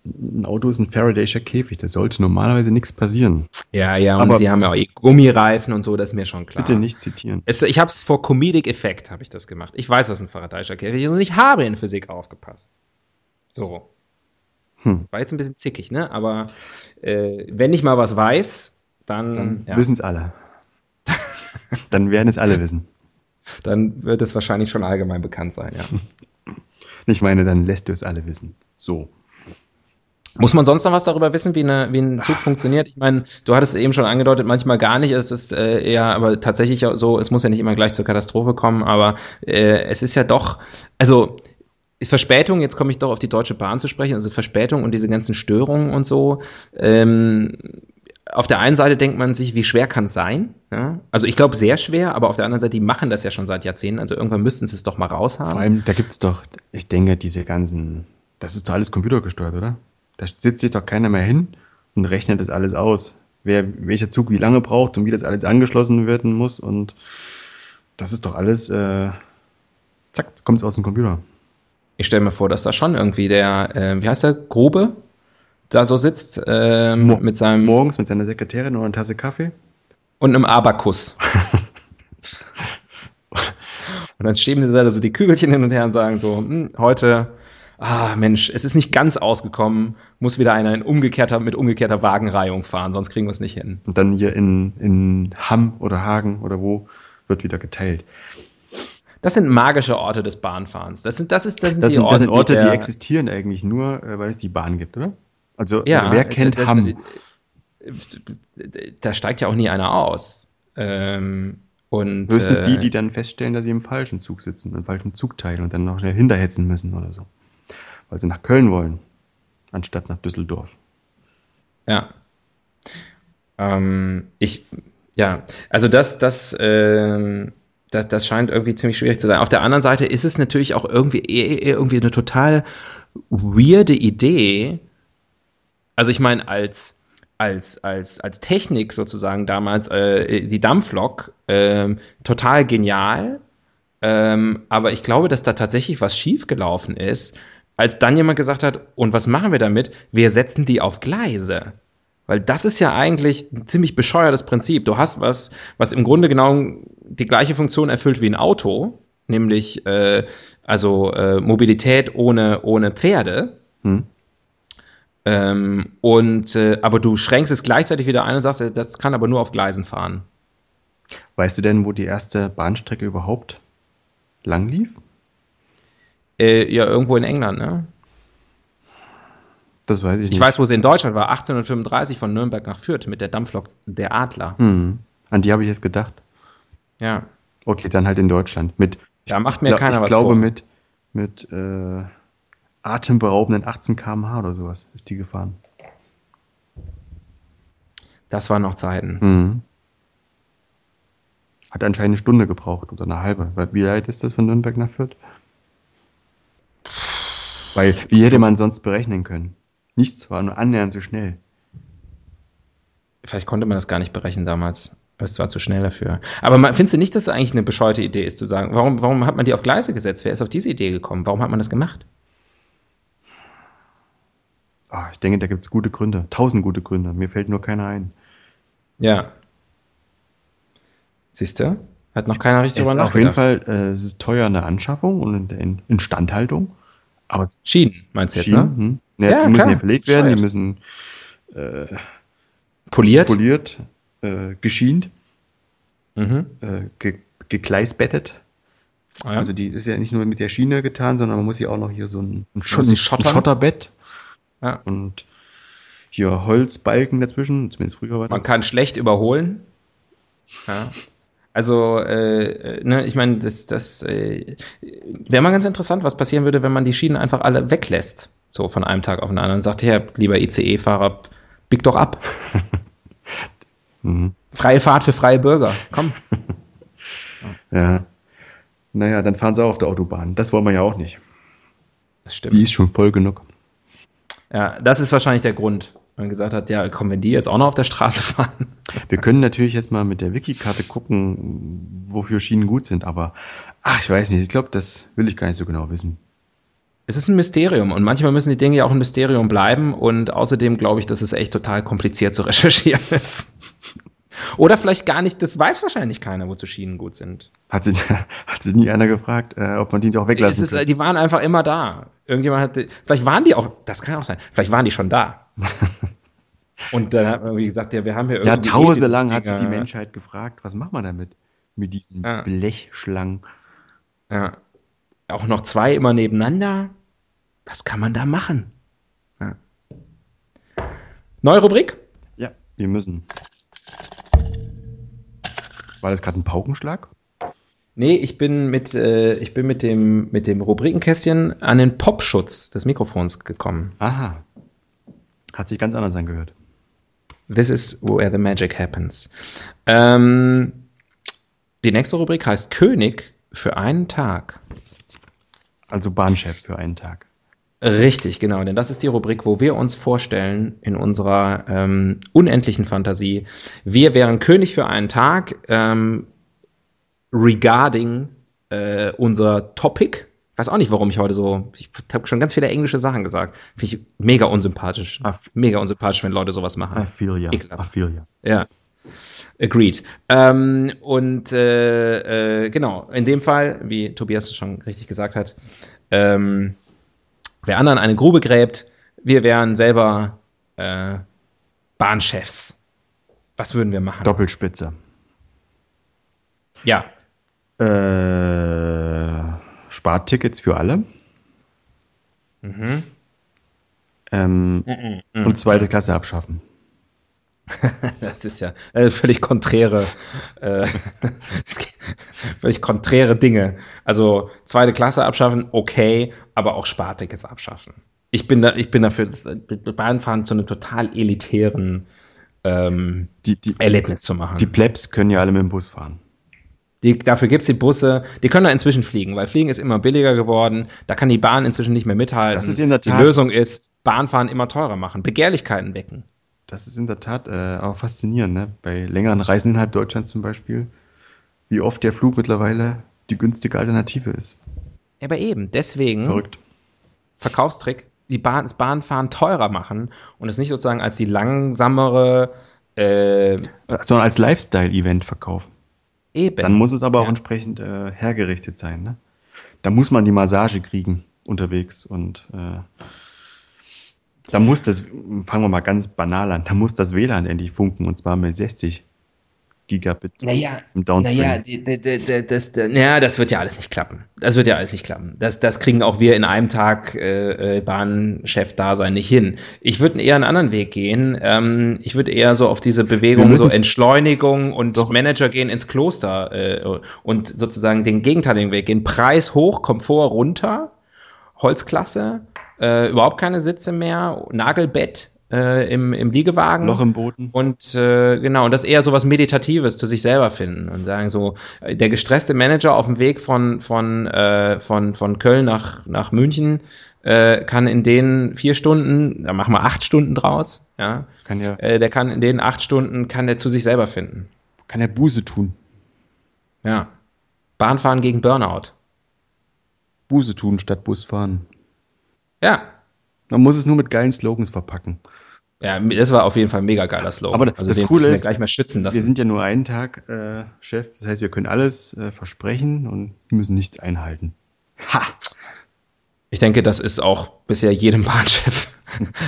Speaker 2: Ein Auto ist ein Faradayscher Käfig, da sollte normalerweise nichts passieren.
Speaker 1: Ja, ja, und Aber sie haben ja auch eh Gummireifen und so, das ist mir schon klar.
Speaker 2: Bitte nicht zitieren.
Speaker 1: Es, ich habe es vor Comedic Effekt, habe ich das gemacht. Ich weiß, was ein Faradayscher Käfig ist und ich habe in Physik aufgepasst. So. Hm. War jetzt ein bisschen zickig, ne? Aber äh, wenn ich mal was weiß, dann,
Speaker 2: dann ja. wissen es alle. dann werden es alle wissen.
Speaker 1: Dann wird es wahrscheinlich schon allgemein bekannt sein, ja.
Speaker 2: Ich meine, dann lässt du es alle wissen. So.
Speaker 1: Muss man sonst noch was darüber wissen, wie, eine, wie ein Zug funktioniert? Ich meine, du hattest eben schon angedeutet, manchmal gar nicht. Es ist äh, eher, aber tatsächlich so, es muss ja nicht immer gleich zur Katastrophe kommen, aber äh, es ist ja doch, also Verspätung, jetzt komme ich doch auf die Deutsche Bahn zu sprechen, also Verspätung und diese ganzen Störungen und so. Ähm, auf der einen Seite denkt man sich, wie schwer kann es sein? Ja? Also ich glaube sehr schwer, aber auf der anderen Seite, die machen das ja schon seit Jahrzehnten, also irgendwann müssten sie es doch mal raushaben.
Speaker 2: Vor allem, da gibt es doch, ich denke, diese ganzen, das ist doch alles computergesteuert, oder? Da sitzt sich doch keiner mehr hin und rechnet das alles aus. Wer, welcher Zug wie lange braucht und wie das alles angeschlossen werden muss. Und das ist doch alles, äh, zack, kommt es aus dem Computer.
Speaker 1: Ich stelle mir vor, dass da schon irgendwie der, äh, wie heißt der, Grobe, da so sitzt äh, mit seinem.
Speaker 2: Morgens mit seiner Sekretärin oder einer Tasse Kaffee.
Speaker 1: Und einem Abakus. und dann schieben sie da so die Kügelchen hin und her und sagen so, hm, heute ah Mensch, es ist nicht ganz ausgekommen, muss wieder einer in umgekehrter, mit umgekehrter Wagenreihung fahren, sonst kriegen wir es nicht hin.
Speaker 2: Und dann hier in, in Hamm oder Hagen oder wo wird wieder geteilt.
Speaker 1: Das sind magische Orte des Bahnfahrens. Das sind, das ist,
Speaker 2: das sind, das sind, Orte, das sind Orte die, die, existieren eigentlich nur, äh, weil es die Bahn gibt, oder? Also,
Speaker 1: ja,
Speaker 2: also wer kennt das, Hamm?
Speaker 1: Da steigt ja auch nie einer aus. Ähm, und,
Speaker 2: Höchstens äh, die, die dann feststellen, dass sie im falschen Zug sitzen, im falschen Zugteil und dann noch schnell hinterhetzen müssen oder so weil sie nach Köln wollen, anstatt nach Düsseldorf.
Speaker 1: Ja. Ähm, ich, ja, also das, das, äh, das, das scheint irgendwie ziemlich schwierig zu sein. Auf der anderen Seite ist es natürlich auch irgendwie, irgendwie eine total weirde Idee. Also ich meine, als, als, als, als Technik sozusagen damals, äh, die Dampflok, äh, total genial. Ähm, aber ich glaube, dass da tatsächlich was schiefgelaufen ist, als dann jemand gesagt hat, und was machen wir damit? Wir setzen die auf Gleise. Weil das ist ja eigentlich ein ziemlich bescheuertes Prinzip. Du hast was, was im Grunde genau die gleiche Funktion erfüllt wie ein Auto, nämlich äh, also äh, Mobilität ohne, ohne Pferde. Hm. Ähm, und äh, aber du schränkst es gleichzeitig wieder ein und sagst, das kann aber nur auf Gleisen fahren.
Speaker 2: Weißt du denn, wo die erste Bahnstrecke überhaupt lang lief?
Speaker 1: Äh, ja, irgendwo in England, ne?
Speaker 2: Das weiß ich nicht.
Speaker 1: Ich weiß, wo sie in Deutschland war. 1835 von Nürnberg nach Fürth mit der Dampflok Der Adler.
Speaker 2: Hm. An die habe ich jetzt gedacht.
Speaker 1: Ja.
Speaker 2: Okay, dann halt in Deutschland. Mit,
Speaker 1: Da macht mir
Speaker 2: ich, glaub-
Speaker 1: keiner
Speaker 2: ich
Speaker 1: was
Speaker 2: glaube
Speaker 1: vor.
Speaker 2: mit, mit äh, atemberaubenden 18 km/h oder sowas ist die gefahren.
Speaker 1: Das waren noch Zeiten.
Speaker 2: Mhm. Hat anscheinend eine Stunde gebraucht oder eine halbe. Wie weit ist das von Nürnberg nach Fürth? Weil, wie hätte man sonst berechnen können? Nichts war nur annähernd so schnell.
Speaker 1: Vielleicht konnte man das gar nicht berechnen damals. Es war zu schnell dafür. Aber man, findest du nicht, dass es eigentlich eine bescheuerte Idee ist, zu sagen, warum, warum hat man die auf Gleise gesetzt? Wer ist auf diese Idee gekommen? Warum hat man das gemacht?
Speaker 2: Ah, ich denke, da gibt es gute Gründe. Tausend gute Gründe. Mir fällt nur keiner ein.
Speaker 1: Ja. Siehst du? Hat noch keiner richtig
Speaker 2: Es ist
Speaker 1: drüber
Speaker 2: auf jeden
Speaker 1: nachgedacht.
Speaker 2: Fall, äh, es ist teuer in der Anschaffung und in der In- Instandhaltung. Aber es
Speaker 1: Schienen, meinst du jetzt,
Speaker 2: Schienen,
Speaker 1: ne?
Speaker 2: ja,
Speaker 1: Ja,
Speaker 2: die müssen
Speaker 1: klar.
Speaker 2: ja verlegt werden, die
Speaker 1: Bescheuert.
Speaker 2: müssen
Speaker 1: Poliert?
Speaker 2: poliert, äh, geschient,
Speaker 1: Mhm.
Speaker 2: äh, ge gegleisbettet.
Speaker 1: Ja.
Speaker 2: Also die ist ja nicht nur mit der Schiene getan, sondern man muss ja auch noch hier so ein, ein, ein
Speaker 1: schottern?
Speaker 2: Schotterbett
Speaker 1: Ja.
Speaker 2: und hier Holzbalken dazwischen, zumindest früher war
Speaker 1: Man
Speaker 2: das.
Speaker 1: kann schlecht überholen. Ja. Also, äh, ne, ich meine, das, das äh, wäre mal ganz interessant, was passieren würde, wenn man die Schienen einfach alle weglässt. So von einem Tag auf den anderen. Und sagt, Herr, lieber ICE-Fahrer, bieg doch ab.
Speaker 2: Mhm.
Speaker 1: Freie Fahrt für freie Bürger. Komm.
Speaker 2: Ja. Naja, dann fahren sie auch auf der Autobahn. Das wollen wir ja auch nicht.
Speaker 1: Das stimmt.
Speaker 2: Die ist schon voll genug.
Speaker 1: Ja, das ist wahrscheinlich der Grund. Man gesagt hat, ja, komm, wenn die jetzt auch noch auf der Straße fahren.
Speaker 2: Wir können natürlich jetzt mal mit der Wiki-Karte gucken, wofür Schienen gut sind, aber ach, ich weiß nicht, ich glaube, das will ich gar nicht so genau wissen.
Speaker 1: Es ist ein Mysterium und manchmal müssen die Dinge ja auch ein Mysterium bleiben und außerdem glaube ich, dass es echt total kompliziert zu recherchieren ist. Oder vielleicht gar nicht, das weiß wahrscheinlich keiner, wozu Schienen gut sind.
Speaker 2: Hat sie, hat sie nie einer gefragt, äh, ob man die doch weglassen
Speaker 1: Es ist, äh, die waren einfach immer da. Irgendjemand hatte, vielleicht waren die auch, das kann auch sein, vielleicht waren die schon da. Und dann hat man irgendwie gesagt, ja, wir haben hier irgendwie.
Speaker 2: Jahrtausende
Speaker 1: diese
Speaker 2: lang hat sich die. Menschheit gefragt, was macht man damit? Mit diesen
Speaker 1: Ja.
Speaker 2: Blechschlangen.
Speaker 1: Ja. Auch noch zwei immer nebeneinander. Was kann man da machen? Ja. Neue Rubrik?
Speaker 2: Ja, wir müssen. War das gerade ein Paukenschlag?
Speaker 1: Nee, ich bin mit, äh, ich bin mit dem, mit dem Rubrikenkästchen an den Popschutz des Mikrofons gekommen.
Speaker 2: Aha. Hat sich ganz anders angehört.
Speaker 1: This is where the magic happens. Ähm, die nächste Rubrik heißt König für einen Tag.
Speaker 2: Also Bahnchef für einen Tag.
Speaker 1: Richtig, genau, denn das ist die Rubrik, wo wir uns vorstellen in unserer ähm, unendlichen Fantasie. Wir wären König für einen Tag ähm, regarding äh, unser Topic. Ich weiß auch nicht, warum ich heute so. Ich habe schon ganz viele englische Sachen gesagt. Finde ich mega unsympathisch. Mega unsympathisch, wenn Leute sowas machen.
Speaker 2: I feel ya. I feel ya.
Speaker 1: Ja. Agreed. Ähm, und äh, äh, genau, in dem Fall, wie Tobias es schon richtig gesagt hat, ähm, wer anderen eine Grube gräbt, wir wären selber äh, Bahnchefs. Was würden wir machen?
Speaker 2: Doppelspitze.
Speaker 1: Ja,
Speaker 2: Äh, Spartickets für alle.
Speaker 1: Mhm.
Speaker 2: Ähm, und zweite Klasse abschaffen.
Speaker 1: das ist ja äh, völlig konträre, äh, völlig konträre Dinge. Also zweite Klasse abschaffen, okay, aber auch Spartickets abschaffen. Ich bin da, ich bin dafür, das Bahnfahren zu einem total elitären ähm,
Speaker 2: Die, die,
Speaker 1: Erlebnis zu machen.
Speaker 2: die Plebs können ja alle mit dem Bus fahren.
Speaker 1: Die, dafür gibt es die Busse, die können da inzwischen fliegen, weil Fliegen ist immer billiger geworden. Da kann die Bahn inzwischen nicht mehr mithalten.
Speaker 2: Das ist in der
Speaker 1: die
Speaker 2: Tat-
Speaker 1: Lösung ist, Bahnfahren immer teurer machen, Begehrlichkeiten wecken.
Speaker 2: Das ist in der Tat äh, auch faszinierend, ne? Bei längeren Reisen innerhalb Deutschlands zum Beispiel, wie oft der Flug mittlerweile die günstige Alternative ist.
Speaker 1: Ja, aber eben, deswegen
Speaker 2: Verrückt.
Speaker 1: Verkaufstrick, die Bahn, das Bahnfahren teurer machen und es nicht sozusagen als die langsamere äh,
Speaker 2: Sondern als Lifestyle-Event verkaufen.
Speaker 1: eben.
Speaker 2: Dann muss es aber auch
Speaker 1: Ja.
Speaker 2: entsprechend äh, hergerichtet sein, ne? Da muss man die Massage kriegen unterwegs und äh, da muss das, fangen wir mal ganz banal an, da muss das WLAN endlich funken und zwar mit 60 Gigabit
Speaker 1: naja,
Speaker 2: im Downstream.
Speaker 1: Naja, die, die, die, das, naja, das wird ja alles nicht klappen. Das wird ja alles nicht klappen. Das, das kriegen auch wir in einem Tag äh, äh Bahnchef-Dasein nicht hin. Ich würde eher einen anderen Weg gehen. Ähm, ich würde eher so auf diese Bewegung, so Entschleunigung und doch. Manager gehen ins Kloster äh, und sozusagen den gegenteiligen Weg gehen. Preis hoch, Komfort runter, Holzklasse, äh, überhaupt keine Sitze mehr, Nagelbett, äh, im, im Liegewagen.
Speaker 2: Loch im Boden.
Speaker 1: Und äh, genau, und das eher so was Meditatives zu sich selber finden und sagen so, äh, der gestresste Manager auf dem Weg von, von, äh, von, von Köln nach, nach München äh, kann in den vier Stunden, da machen wir acht Stunden draus, ja,
Speaker 2: kann ja
Speaker 1: äh, der kann in den acht Stunden, kann der zu sich selber finden.
Speaker 2: Kann er Buße tun.
Speaker 1: Ja. Bahnfahren gegen Burnout.
Speaker 2: Buße tun statt Busfahren.
Speaker 1: Ja,
Speaker 2: man muss es nur mit geilen Slogans verpacken.
Speaker 1: Ja, das war auf jeden Fall ein mega geiler Slogan.
Speaker 2: Aber also das Coole ist,
Speaker 1: gleich mal schützen lassen.
Speaker 2: wir sind ja nur einen Tag äh, Chef, das heißt, wir können alles äh, versprechen und müssen nichts einhalten.
Speaker 1: Ha! Ich denke, das ist auch bisher jedem Bahnchef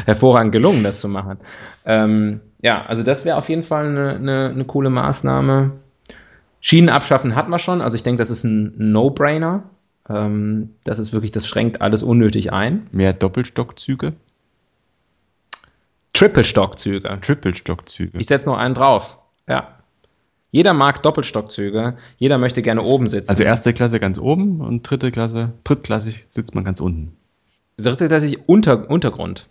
Speaker 1: hervorragend gelungen, das zu machen. Ähm, ja, also das wäre auf jeden Fall eine, eine, eine coole Maßnahme. Schienen abschaffen hatten wir schon, also ich denke, das ist ein No-Brainer. Ähm, das ist wirklich, das schränkt alles unnötig ein.
Speaker 2: Mehr Doppelstockzüge?
Speaker 1: Triple-Stockzüge.
Speaker 2: Triple-Stockzüge.
Speaker 1: Ich setze noch einen drauf. Ja. Jeder mag Doppelstockzüge. Jeder möchte gerne oben sitzen.
Speaker 2: Also erste Klasse ganz oben und dritte Klasse, drittklassig sitzt man ganz unten.
Speaker 1: Dritte Klasse unter, Untergrund.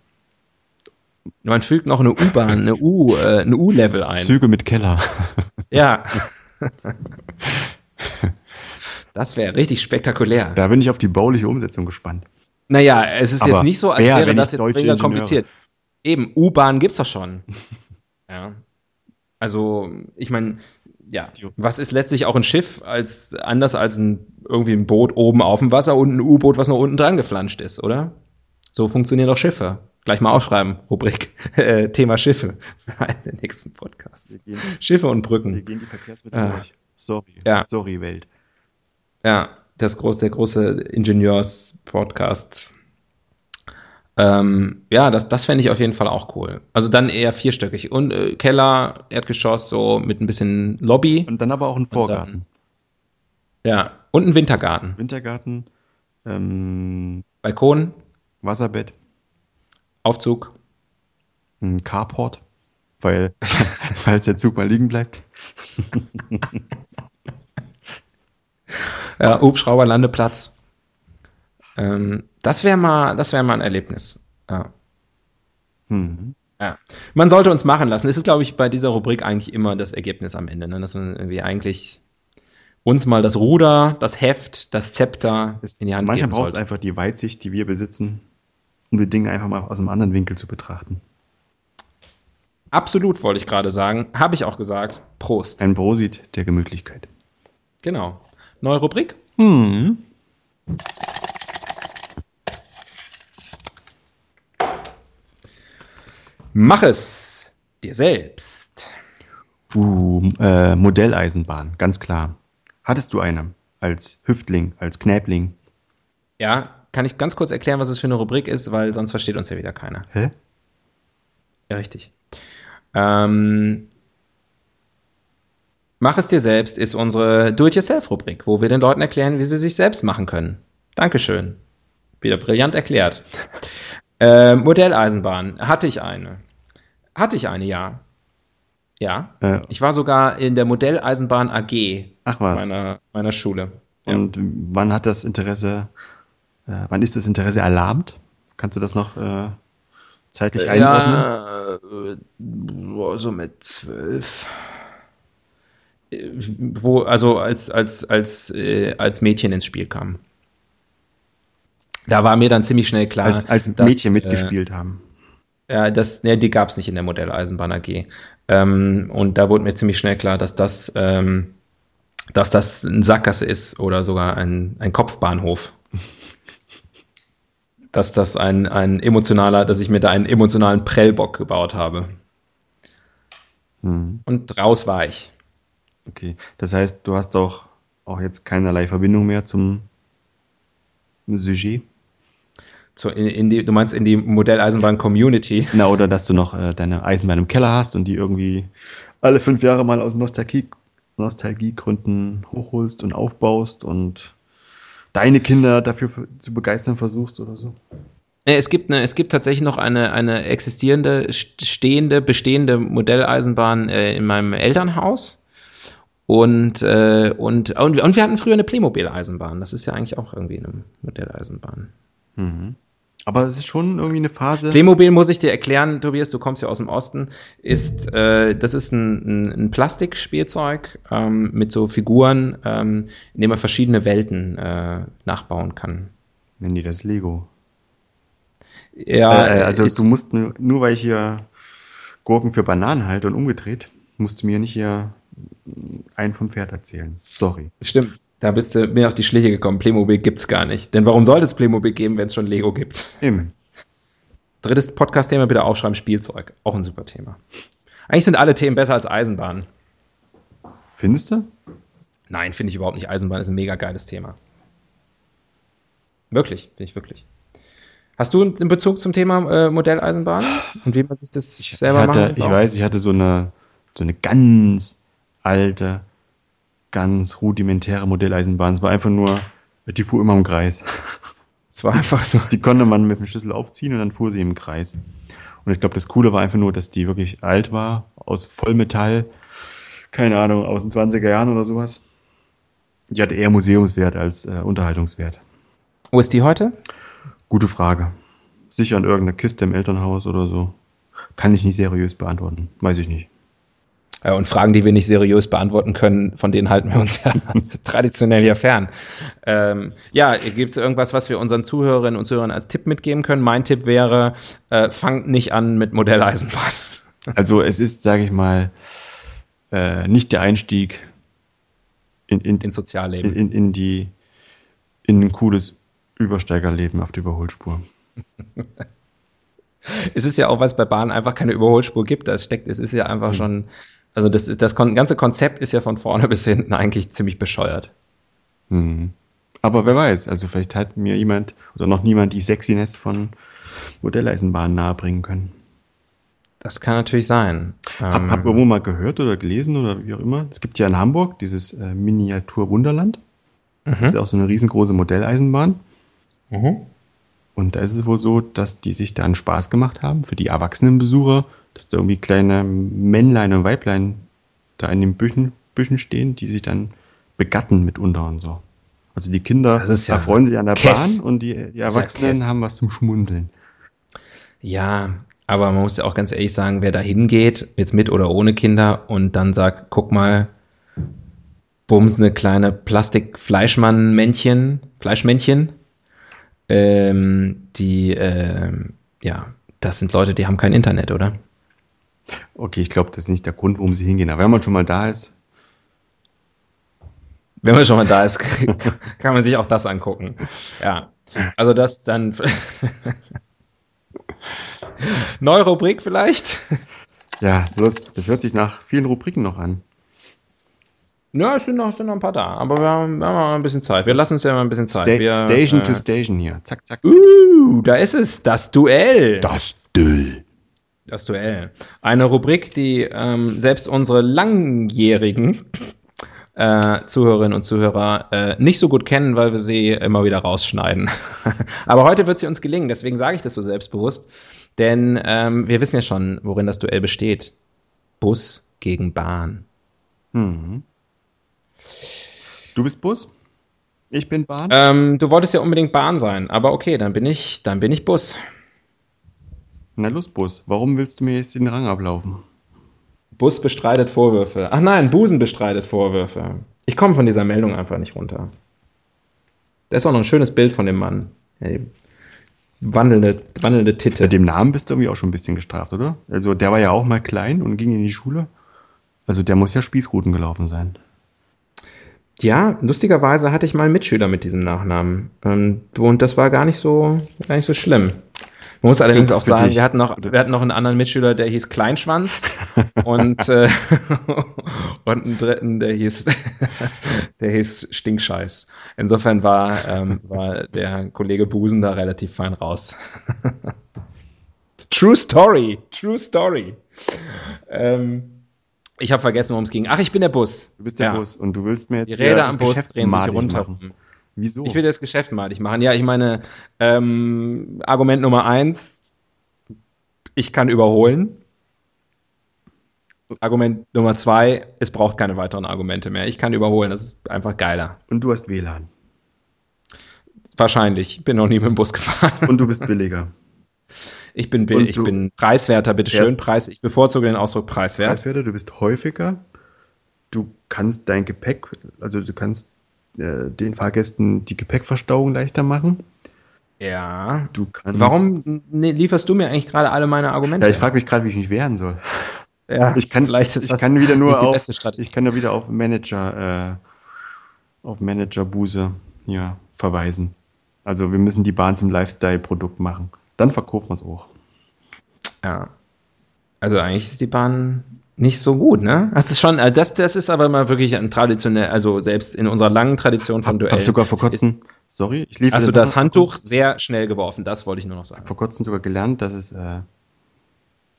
Speaker 1: Man fügt noch eine U-Bahn, eine U, äh, eine U-Level ein.
Speaker 2: Züge mit Keller.
Speaker 1: Ja. Das wäre richtig spektakulär.
Speaker 2: Da bin ich auf die bauliche Umsetzung gespannt.
Speaker 1: Naja, es ist Aber jetzt nicht so, als wer, wäre das jetzt mega kompliziert. Eben, U-Bahn gibt's doch schon. ja. Also, ich meine, ja, was ist letztlich auch ein Schiff als anders als ein irgendwie ein Boot oben auf dem Wasser und ein U-Boot, was noch unten dran geflanscht ist, oder? So funktionieren doch Schiffe. Gleich mal aufschreiben, Rubrik äh, Thema Schiffe für den nächsten Podcast. Schiffe und Brücken.
Speaker 2: Wir gehen die Verkehrsmittel ah. durch. Sorry.
Speaker 1: Ja.
Speaker 2: Sorry, Welt.
Speaker 1: Ja, das große, der große Ingenieurs-Podcast. Ähm, ja, das, das fände ich auf jeden Fall auch cool. Also dann eher vierstöckig. Und äh, Keller, Erdgeschoss, so mit ein bisschen Lobby.
Speaker 2: Und dann aber auch ein Vorgarten.
Speaker 1: Dann, ja, und ein Wintergarten.
Speaker 2: Wintergarten. Ähm,
Speaker 1: Balkon.
Speaker 2: Wasserbett.
Speaker 1: Aufzug.
Speaker 2: Ein Carport. Weil, falls der Zug mal liegen bleibt.
Speaker 1: ja, Hubschrauberlandeplatz. Ähm, das wäre mal, das wäre mal ein Erlebnis. Ja. Mhm. ja. Man sollte uns machen lassen. Es ist, glaube ich, bei dieser Rubrik eigentlich immer das Ergebnis am Ende, ne? dass man irgendwie eigentlich uns mal das Ruder, das Heft, das Zepter
Speaker 2: in die Hand Manchmal braucht es einfach die Weitsicht, die wir besitzen, um die Dinge einfach mal aus einem anderen Winkel zu betrachten.
Speaker 1: Absolut, wollte ich gerade sagen. Habe ich auch gesagt. Prost.
Speaker 2: Ein Prosit der Gemütlichkeit.
Speaker 1: Genau. Neue Rubrik?
Speaker 2: Hm.
Speaker 1: Mach es dir selbst.
Speaker 2: Uh, äh, Modelleisenbahn, ganz klar. Hattest du eine als Hüftling, als Knäbling?
Speaker 1: Ja, kann ich ganz kurz erklären, was es für eine Rubrik ist, weil sonst versteht uns ja wieder keiner.
Speaker 2: Hä?
Speaker 1: Ja, richtig. Ähm, Mach es dir selbst ist unsere Do-it-yourself-Rubrik, wo wir den Leuten erklären, wie sie sich selbst machen können. Dankeschön. Wieder brillant erklärt. Äh, Modelleisenbahn. Hatte ich eine. Hatte ich eine, ja. Ja. Äh, ich war sogar in der Modelleisenbahn AG
Speaker 2: Ach was.
Speaker 1: Meiner, meiner Schule.
Speaker 2: Und ja. wann hat das Interesse, äh, wann ist das Interesse erlahmt? Kannst du das noch äh, zeitlich einordnen?
Speaker 1: Ja, äh, so mit zwölf wo, also als, als, als, äh, als Mädchen ins Spiel kam. Da war mir dann ziemlich schnell klar.
Speaker 2: Als, als dass, Mädchen mitgespielt äh, haben.
Speaker 1: Ja, das, ne, die gab es nicht in der Modelleisenbahn AG. Ähm, und da wurde mir ziemlich schnell klar, dass das, ähm, dass das ein Sackgasse ist oder sogar ein, ein Kopfbahnhof. dass das ein, ein emotionaler, dass ich mir da einen emotionalen Prellbock gebaut habe. Hm. Und raus war ich.
Speaker 2: Okay, das heißt, du hast doch auch jetzt keinerlei Verbindung mehr zum Sujet?
Speaker 1: Zu, in, in die, du meinst in die Modelleisenbahn-Community?
Speaker 2: Na, oder dass du noch äh, deine Eisenbahn im Keller hast und die irgendwie alle fünf Jahre mal aus Nostalgie, Nostalgiegründen hochholst und aufbaust und deine Kinder dafür zu begeistern versuchst oder so?
Speaker 1: Es gibt, eine, es gibt tatsächlich noch eine, eine existierende, stehende, bestehende Modelleisenbahn äh, in meinem Elternhaus. Und, äh, und, und, und wir hatten früher eine Playmobil-Eisenbahn. Das ist ja eigentlich auch irgendwie eine Modelleisenbahn.
Speaker 2: Mhm. Aber es ist schon irgendwie eine Phase.
Speaker 1: Playmobil muss ich dir erklären, Tobias, du kommst ja aus dem Osten, ist, äh, das ist ein, ein, ein Plastikspielzeug ähm, mit so Figuren, ähm, in dem man verschiedene Welten äh, nachbauen kann.
Speaker 2: Nennen die das Lego?
Speaker 1: Ja,
Speaker 2: äh, also du musst nur, nur weil ich hier Gurken für Bananen halte und umgedreht, musst du mir nicht hier einen vom Pferd erzählen. Sorry.
Speaker 1: Stimmt. Da bist du mir auf die Schliche gekommen. Playmobil gibt's gar nicht. Denn warum sollte es Playmobil geben, wenn es schon Lego gibt?
Speaker 2: Eben.
Speaker 1: Drittes Podcast-Thema bitte aufschreiben: Spielzeug. Auch ein super Thema. Eigentlich sind alle Themen besser als Eisenbahn.
Speaker 2: Findest du?
Speaker 1: Nein, finde ich überhaupt nicht. Eisenbahn ist ein mega geiles Thema. Wirklich, finde ich wirklich. Hast du einen Bezug zum Thema äh, Modelleisenbahn und wie man sich das
Speaker 2: ich
Speaker 1: selber
Speaker 2: hatte,
Speaker 1: macht?
Speaker 2: Ich weiß, ich hatte so eine, so eine ganz alte ganz rudimentäre Modelleisenbahn. Es war einfach nur, die fuhr immer im Kreis.
Speaker 1: Es war einfach nur.
Speaker 2: Die konnte man mit dem Schlüssel aufziehen und dann fuhr sie im Kreis. Und ich glaube, das Coole war einfach nur, dass die wirklich alt war, aus Vollmetall, keine Ahnung, aus den 20er Jahren oder sowas. Die hatte eher Museumswert als äh, Unterhaltungswert.
Speaker 1: Wo ist die heute?
Speaker 2: Gute Frage. Sicher in irgendeiner Kiste im Elternhaus oder so. Kann ich nicht seriös beantworten. Weiß ich nicht.
Speaker 1: Äh, und Fragen, die wir nicht seriös beantworten können, von denen halten wir uns ja traditionell ja fern. Ähm, ja, gibt es irgendwas, was wir unseren Zuhörerinnen und Zuhörern als Tipp mitgeben können? Mein Tipp wäre, äh, fangt nicht an mit Modelleisenbahn.
Speaker 2: Also es ist, sage ich mal, äh, nicht der Einstieg in, in,
Speaker 1: ins Sozialleben.
Speaker 2: In, in, die, in ein cooles Übersteigerleben auf der Überholspur.
Speaker 1: es ist ja auch, was bei Bahnen einfach keine Überholspur gibt. Das steckt, es ist ja einfach mhm. schon also das, das ganze Konzept ist ja von vorne bis hinten eigentlich ziemlich bescheuert.
Speaker 2: Hm. Aber wer weiß, also vielleicht hat mir jemand oder noch niemand die Sexiness von Modelleisenbahnen nahebringen können.
Speaker 1: Das kann natürlich sein.
Speaker 2: Hab, ähm, hab irgendwo mal gehört oder gelesen oder wie auch immer. Es gibt ja in Hamburg dieses äh, Miniatur Wunderland. Mhm. Das ist auch so eine riesengroße Modelleisenbahn. Mhm. Und da ist es wohl so, dass die sich da einen Spaß gemacht haben für die erwachsenen Besucher dass da irgendwie kleine Männlein und Weiblein da in den Büschen, Büschen stehen, die sich dann begatten mitunter und so. Also die Kinder
Speaker 1: ja
Speaker 2: erfreuen sich an der Kess. Bahn und die, die Erwachsenen ja haben was zum Schmunzeln.
Speaker 1: Ja, aber man muss ja auch ganz ehrlich sagen, wer da hingeht, jetzt mit oder ohne Kinder und dann sagt, guck mal, bums, eine kleine Plastik-Fleischmann-Männchen, Fleischmännchen, ähm, die, ähm, ja, das sind Leute, die haben kein Internet, oder?
Speaker 2: Okay, ich glaube, das ist nicht der Grund, warum sie hingehen. Aber wenn man schon mal da ist.
Speaker 1: Wenn man schon mal da ist, kann man sich auch das angucken. Ja. Also das dann. Neue Rubrik vielleicht?
Speaker 2: Ja, los, das hört sich nach vielen Rubriken noch an.
Speaker 1: Ja, es sind noch, sind noch ein paar da, aber wir haben, wir haben noch ein bisschen Zeit. Wir lassen uns ja mal ein bisschen Zeit.
Speaker 2: Sta
Speaker 1: wir,
Speaker 2: Station äh, to Station hier. Zack, zack.
Speaker 1: Uh, da ist es, das Duell.
Speaker 2: Das Duell.
Speaker 1: Das Duell. Eine Rubrik, die ähm, selbst unsere langjährigen äh, Zuhörerinnen und Zuhörer äh, nicht so gut kennen, weil wir sie immer wieder rausschneiden. Aber heute wird sie uns gelingen, deswegen sage ich das so selbstbewusst. Denn ähm, wir wissen ja schon, worin das Duell besteht. Bus gegen Bahn.
Speaker 2: Mhm. Du bist Bus? Ich bin Bahn?
Speaker 1: Ähm, du wolltest ja unbedingt Bahn sein, aber okay, dann bin ich, dann bin ich Bus.
Speaker 2: Na los, Bus. Warum willst du mir jetzt den Rang ablaufen?
Speaker 1: Bus bestreitet Vorwürfe. Ach nein, Busen bestreitet Vorwürfe. Ich komme von dieser Meldung einfach nicht runter. Da ist auch noch ein schönes Bild von dem Mann. Hey, wandelnde, wandelnde Titte.
Speaker 2: Mit dem Namen bist du irgendwie auch schon ein bisschen gestraft, oder? Also der war ja auch mal klein und ging in die Schule. Also der muss ja Spießruten gelaufen sein.
Speaker 1: Ja, lustigerweise hatte ich mal einen Mitschüler mit diesem Nachnamen. Und das war gar nicht so, gar nicht so schlimm. Man muss allerdings auch sagen, wir hatten, noch, wir hatten noch einen anderen Mitschüler, der hieß Kleinschwanz und, äh, und einen dritten, der hieß, der hieß Stinkscheiß. Insofern war, ähm, war der Kollege Busen da relativ fein raus. True Story, True Story. Ähm, Ich habe vergessen, worum es ging. Ach, ich bin der Bus.
Speaker 2: Du bist der
Speaker 1: Ja.
Speaker 2: Bus und du willst mir jetzt
Speaker 1: Die Räder am Bus
Speaker 2: Geschäft
Speaker 1: drehen sich runter.
Speaker 2: machen. Wieso?
Speaker 1: Ich will das Geschäft malig machen. Ja, ich meine, ähm, Argument Nummer eins, ich kann überholen. Argument Nummer zwei, es braucht keine weiteren Argumente mehr. Ich kann überholen, das ist einfach geiler.
Speaker 2: und du hast WLAN.
Speaker 1: Wahrscheinlich. Ich bin noch nie mit dem Bus gefahren.
Speaker 2: Und du bist billiger.
Speaker 1: Ich bin, bill- ich bin preiswerter, bitteschön.
Speaker 2: Erst-
Speaker 1: Preis, ich bevorzuge den Ausdruck preiswert.
Speaker 2: Preiswerter, du bist häufiger. Du kannst dein Gepäck, also du kannst äh, den Fahrgästen die Gepäckverstauung leichter machen.
Speaker 1: Ja.
Speaker 2: Du kannst.
Speaker 1: Warum ne, lieferst du mir eigentlich gerade alle meine Argumente?
Speaker 2: Ja, ich frage mich gerade, wie ich mich wehren soll.
Speaker 1: Ja,
Speaker 2: Ich kann,
Speaker 1: vielleicht ist
Speaker 2: ich
Speaker 1: das
Speaker 2: kann wieder nur auf,
Speaker 1: beste Strategie.
Speaker 2: ich kann ja wieder auf Manager, äh, auf Managerbuse ja, verweisen. Also wir müssen die Bahn zum Lifestyle-Produkt machen. Dann verkaufen wir es auch.
Speaker 1: Ja. Also eigentlich ist die Bahn nicht so gut, ne? Hast du schon, also das, das ist aber mal wirklich ein traditionell, also selbst in unserer langen Tradition von
Speaker 2: Hab,
Speaker 1: Duellen.
Speaker 2: hab sogar vor kurzem, sorry, ich lief
Speaker 1: hast du das Handtuch sehr schnell geworfen, das wollte ich nur noch sagen.
Speaker 2: vor kurzem sogar gelernt, dass es äh,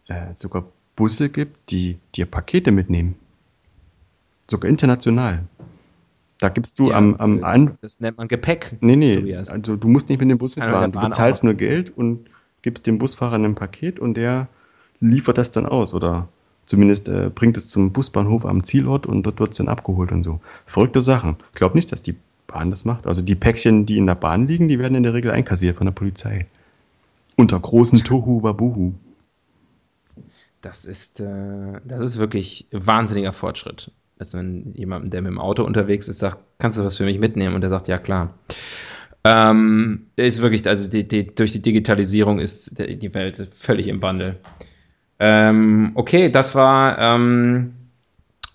Speaker 2: äh, sogar Busse gibt, die dir Pakete mitnehmen. Sogar international. Da gibst du
Speaker 1: Ja,
Speaker 2: am, am an,
Speaker 1: Das nennt man Gepäck.
Speaker 2: Nee, nee,
Speaker 1: Tobias.
Speaker 2: also du musst nicht mit dem Bus
Speaker 1: der
Speaker 2: Du bezahlst nur Geld und gibst dem Busfahrer ein Paket und der liefert das dann aus oder zumindest äh, bringt es zum Busbahnhof am Zielort und dort wird es dann abgeholt und so. Verrückte Sachen. Ich glaube nicht, dass die Bahn das macht. Also die Päckchen, die in der Bahn liegen, die werden in der Regel einkassiert von der Polizei. Unter großem Tohu Wabuhu.
Speaker 1: Das ist, äh, das ist wirklich wahnsinniger Fortschritt. Dass wenn jemand, der mit dem Auto unterwegs ist, sagt, kannst du was für mich mitnehmen? Und der sagt, ja klar. Ähm, ist wirklich, also die, die, durch die Digitalisierung ist die die Welt völlig im Wandel. Ähm, okay, das war, ähm,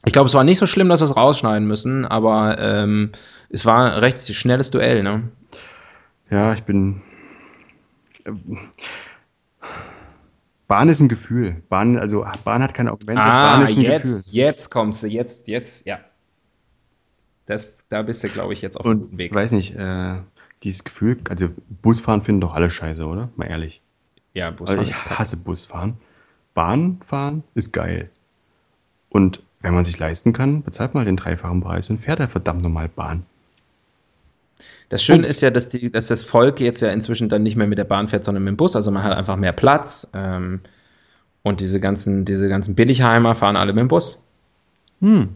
Speaker 1: ich glaube, es war nicht so schlimm, dass wir es rausschneiden müssen, aber ähm, es war ein recht schnelles Duell, ne?
Speaker 2: Ja, ich bin. Bahn ist ein Gefühl. Bahn, also Bahn hat keine Argumente. Bahn
Speaker 1: Ah,
Speaker 2: ist ein
Speaker 1: jetzt,
Speaker 2: Gefühl.
Speaker 1: jetzt kommst du, jetzt, jetzt, ja. Das, da bist du, glaube ich, jetzt auf guten
Speaker 2: Und
Speaker 1: Weg.
Speaker 2: ich weiß nicht, äh, dieses Gefühl, also Busfahren finden doch alle scheiße, oder? Mal ehrlich.
Speaker 1: Ja, Busfahren
Speaker 2: Also ich hasse Busfahren. Bahnfahren ist geil. Und wenn man sich leisten kann, bezahlt mal den dreifachen Preis und fährt er verdammt normal Bahn.
Speaker 1: Das Schöne ist ja, dass, die, dass das Volk jetzt ja inzwischen dann nicht mehr mit der Bahn fährt, sondern mit dem Bus. Also man hat einfach mehr Platz. Ähm, und diese ganzen, diese ganzen Billigheimer fahren alle mit dem Bus.
Speaker 2: Hm.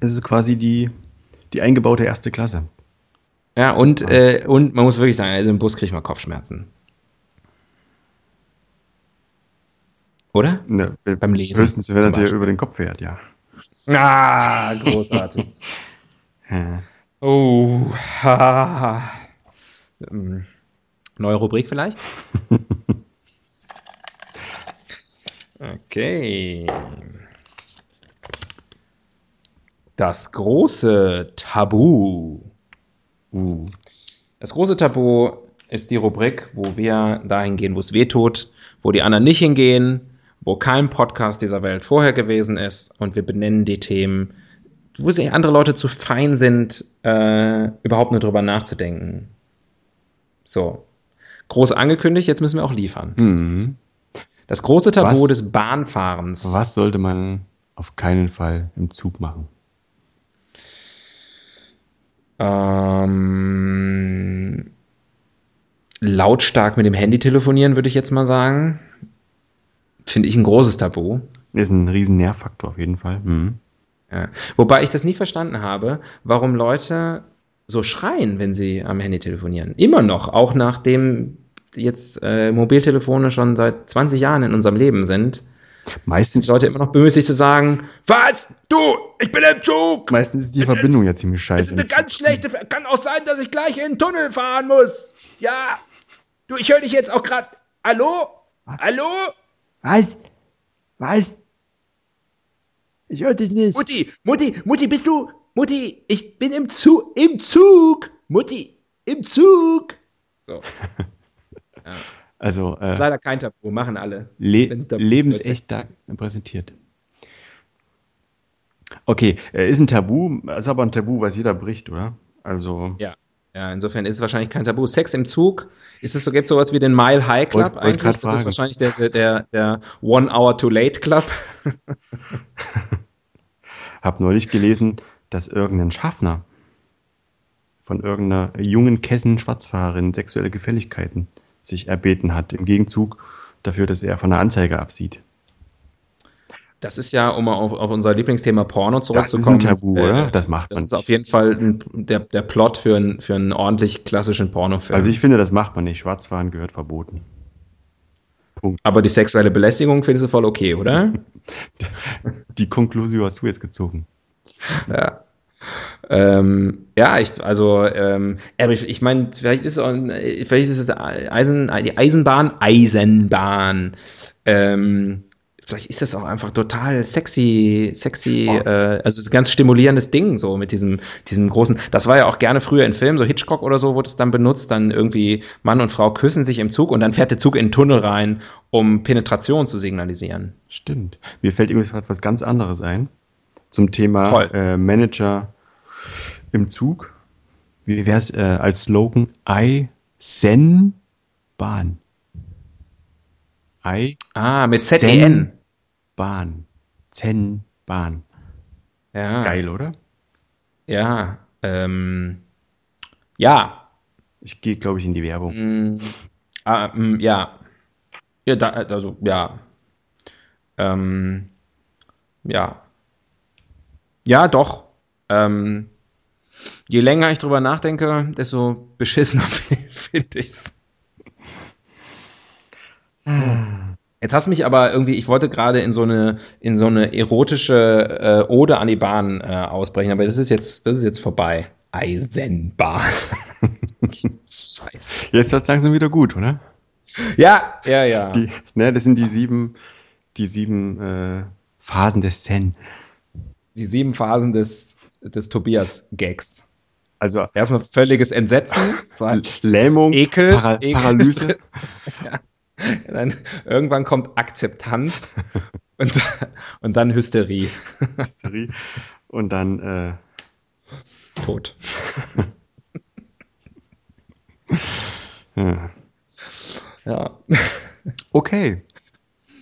Speaker 2: Es ist quasi die, die eingebaute erste Klasse.
Speaker 1: Ja, und,
Speaker 2: Super.
Speaker 1: äh, und man muss wirklich sagen, also im Bus kriegt man Kopfschmerzen. Oder?
Speaker 2: Ne,
Speaker 1: Beim Lesen
Speaker 2: Höchstens, wenn er dir über den Kopf fährt, ja.
Speaker 1: Ah, großartig.
Speaker 2: Ja.
Speaker 1: oh, ha, ähm, Neue Rubrik vielleicht? Okay. Das große Tabu.
Speaker 2: Uh.
Speaker 1: Das große Tabu ist die Rubrik, wo wir dahin gehen, wo es weh tut, wo die anderen nicht hingehen, wo kein Podcast dieser Welt vorher gewesen ist und wir benennen die Themen, wo sich andere Leute zu fein sind, äh, überhaupt nur drüber nachzudenken. So. Groß angekündigt, jetzt müssen wir auch liefern.
Speaker 2: Mhm.
Speaker 1: Das große Tabu
Speaker 2: Was?
Speaker 1: des Bahnfahrens.
Speaker 2: Was sollte man auf keinen Fall im Zug machen?
Speaker 1: Ähm, lautstark mit dem Handy telefonieren, würde ich jetzt mal sagen. Finde ich ein großes Tabu.
Speaker 2: Ist ein riesen Nervfaktor auf jeden Fall. Mhm.
Speaker 1: Ja. Wobei ich das nie verstanden habe, warum Leute so schreien, wenn sie am Handy telefonieren. Immer noch, auch nachdem jetzt äh, Mobiltelefone schon seit 20 Jahren in unserem Leben sind,
Speaker 2: Meistens,
Speaker 1: die Leute immer noch bemüht, sich zu sagen, was? Du, ich bin im Zug!
Speaker 2: meistens ist die Verbindung ja ziemlich
Speaker 1: Das
Speaker 2: scheiße.
Speaker 1: ist eine ganz schlechte, kann auch sein, dass ich gleich in den Tunnel fahren muss. Ja, du, ich höre dich jetzt auch gerade. Hallo? Hallo?
Speaker 3: Was? Was? Ich höre dich nicht.
Speaker 1: Mutti, Mutti, Mutti, bist du? Mutti, ich bin im Zug, im Zug. Mutti, im Zug. So,
Speaker 2: Also
Speaker 1: ist
Speaker 2: äh,
Speaker 1: leider kein Tabu, machen alle.
Speaker 2: le lebensecht da präsentiert. Okay, äh, ist ein Tabu, ist aber ein Tabu, was jeder bricht, oder? Also
Speaker 1: Ja. Ja, insofern ist es wahrscheinlich kein Tabu. Sex im Zug, ist es so, gibt es sowas wie den Mile High Club
Speaker 2: Wollt- wollt
Speaker 1: eigentlich?
Speaker 2: grad
Speaker 1: Das ist wahrscheinlich der, der, der One Hour Too Late Club.
Speaker 2: habe neulich gelesen, dass irgendein Schaffner von irgendeiner jungen Kessen-Schwarzfahrerin sexuelle Gefälligkeiten sich erbeten hat, im Gegenzug dafür, dass er von der Anzeige absieht.
Speaker 1: Das ist ja, um auf, auf unser Lieblingsthema Porno
Speaker 2: Das
Speaker 1: zurückzukommen.
Speaker 2: ist ein Tabu,
Speaker 1: äh,
Speaker 2: oder? Das macht man
Speaker 1: Das ist
Speaker 2: nicht.
Speaker 1: auf jeden Fall ein, der, der Plot für, ein, für einen ordentlich klassischen Pornofilm.
Speaker 2: Also ich finde, das macht man nicht. Schwarzfahren gehört verboten. Punkt.
Speaker 1: Aber die sexuelle Belästigung findest du voll okay, oder?
Speaker 2: Die Konklusion hast du jetzt gezogen.
Speaker 1: ja. Ähm, ja, ich, also, ähm, aber ich, ich meine, vielleicht ist es auch, vielleicht ist es Eisen, die Eisenbahn, Eisenbahn, ähm, vielleicht ist das auch einfach total sexy, sexy,
Speaker 2: Oh.
Speaker 1: äh, also ganz stimulierendes Ding, so mit diesem, diesem großen, das war ja auch gerne früher in Filmen, so Hitchcock oder so wurde es dann benutzt, dann irgendwie Mann und Frau küssen sich im Zug und dann fährt der Zug in den Tunnel rein, um Penetration zu signalisieren.
Speaker 2: Stimmt. Mir fällt übrigens gerade was ganz anderes ein. Zum Thema äh, Manager im Zug. Wie wäre es äh, als Slogan? I Sen Bahn. I
Speaker 1: Ah, mit
Speaker 2: Zen-
Speaker 1: ZEN.
Speaker 2: Bahn. Zen Bahn.
Speaker 1: Ja.
Speaker 2: Geil, oder?
Speaker 1: Ja, ähm, ja,
Speaker 2: Ich gehe, glaube ich, in die Werbung.
Speaker 1: mm, ah, mm, ja, ja, da, also, ja, ähm, ja, ja, doch, ähm, je länger ich drüber nachdenke, desto beschissener finde ich's. Jetzt hast du mich aber irgendwie, ich wollte gerade in so eine, in so eine erotische äh, Ode an die Bahn äh, ausbrechen, aber das ist jetzt, das ist jetzt vorbei. Eisenbahn. Scheiße.
Speaker 2: Jetzt wird es langsam wieder gut, oder?
Speaker 1: Ja, ja, ja.
Speaker 2: Die, ne, das sind die sieben, die sieben äh, Phasen des Zen.
Speaker 1: Die sieben Phasen des, des Tobias-Gags.
Speaker 2: Also
Speaker 1: Erstmal völliges Entsetzen, zweitens
Speaker 2: Lähmung,
Speaker 1: Ekel,
Speaker 2: Para
Speaker 1: Ekel.
Speaker 2: Paralyse.
Speaker 1: dann irgendwann kommt Akzeptanz und, und dann Hysterie.
Speaker 2: Hysterie und dann äh,
Speaker 1: Tod.
Speaker 2: ja.
Speaker 1: Ja.
Speaker 2: okay.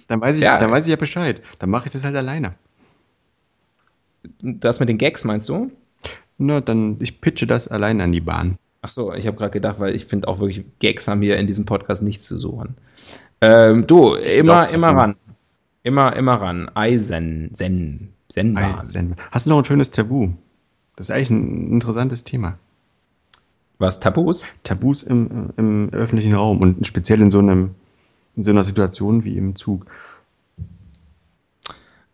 Speaker 2: Dann weiß ich,
Speaker 1: Ja.
Speaker 2: dann weiß ich ja Bescheid. Dann mache ich das halt alleine.
Speaker 1: Das mit den Gags meinst du?
Speaker 2: Na, dann ich pitche das allein an die Bahn.
Speaker 1: Ach so, ich habe gerade gedacht, weil ich finde auch wirklich, Gags haben hier in diesem Podcast nichts zu suchen. Ähm, du, immer,
Speaker 2: glaub,
Speaker 1: immer
Speaker 2: Tabu.
Speaker 1: ran. Immer, immer ran. Eisen, Zen, Zenbahn.
Speaker 2: Ei, Zen. Hast du noch ein schönes Tabu? Das ist eigentlich ein interessantes Thema.
Speaker 1: Was, Tabus?
Speaker 2: Tabus im, im öffentlichen Raum und speziell in so einem in so einer Situation wie im Zug.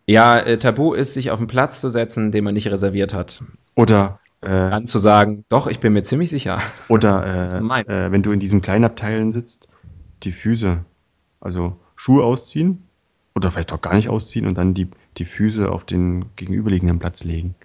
Speaker 1: Ja, äh, Tabu ist, sich auf einen Platz zu setzen, den man nicht reserviert hat.
Speaker 2: Oder äh,
Speaker 1: Dann zu sagen, doch, ich bin mir ziemlich sicher.
Speaker 2: oder äh, äh, wenn du in diesen Kleinabteilen sitzt, die Füße, also Schuhe ausziehen oder vielleicht auch gar nicht ausziehen und dann die, die Füße auf den gegenüberliegenden Platz legen.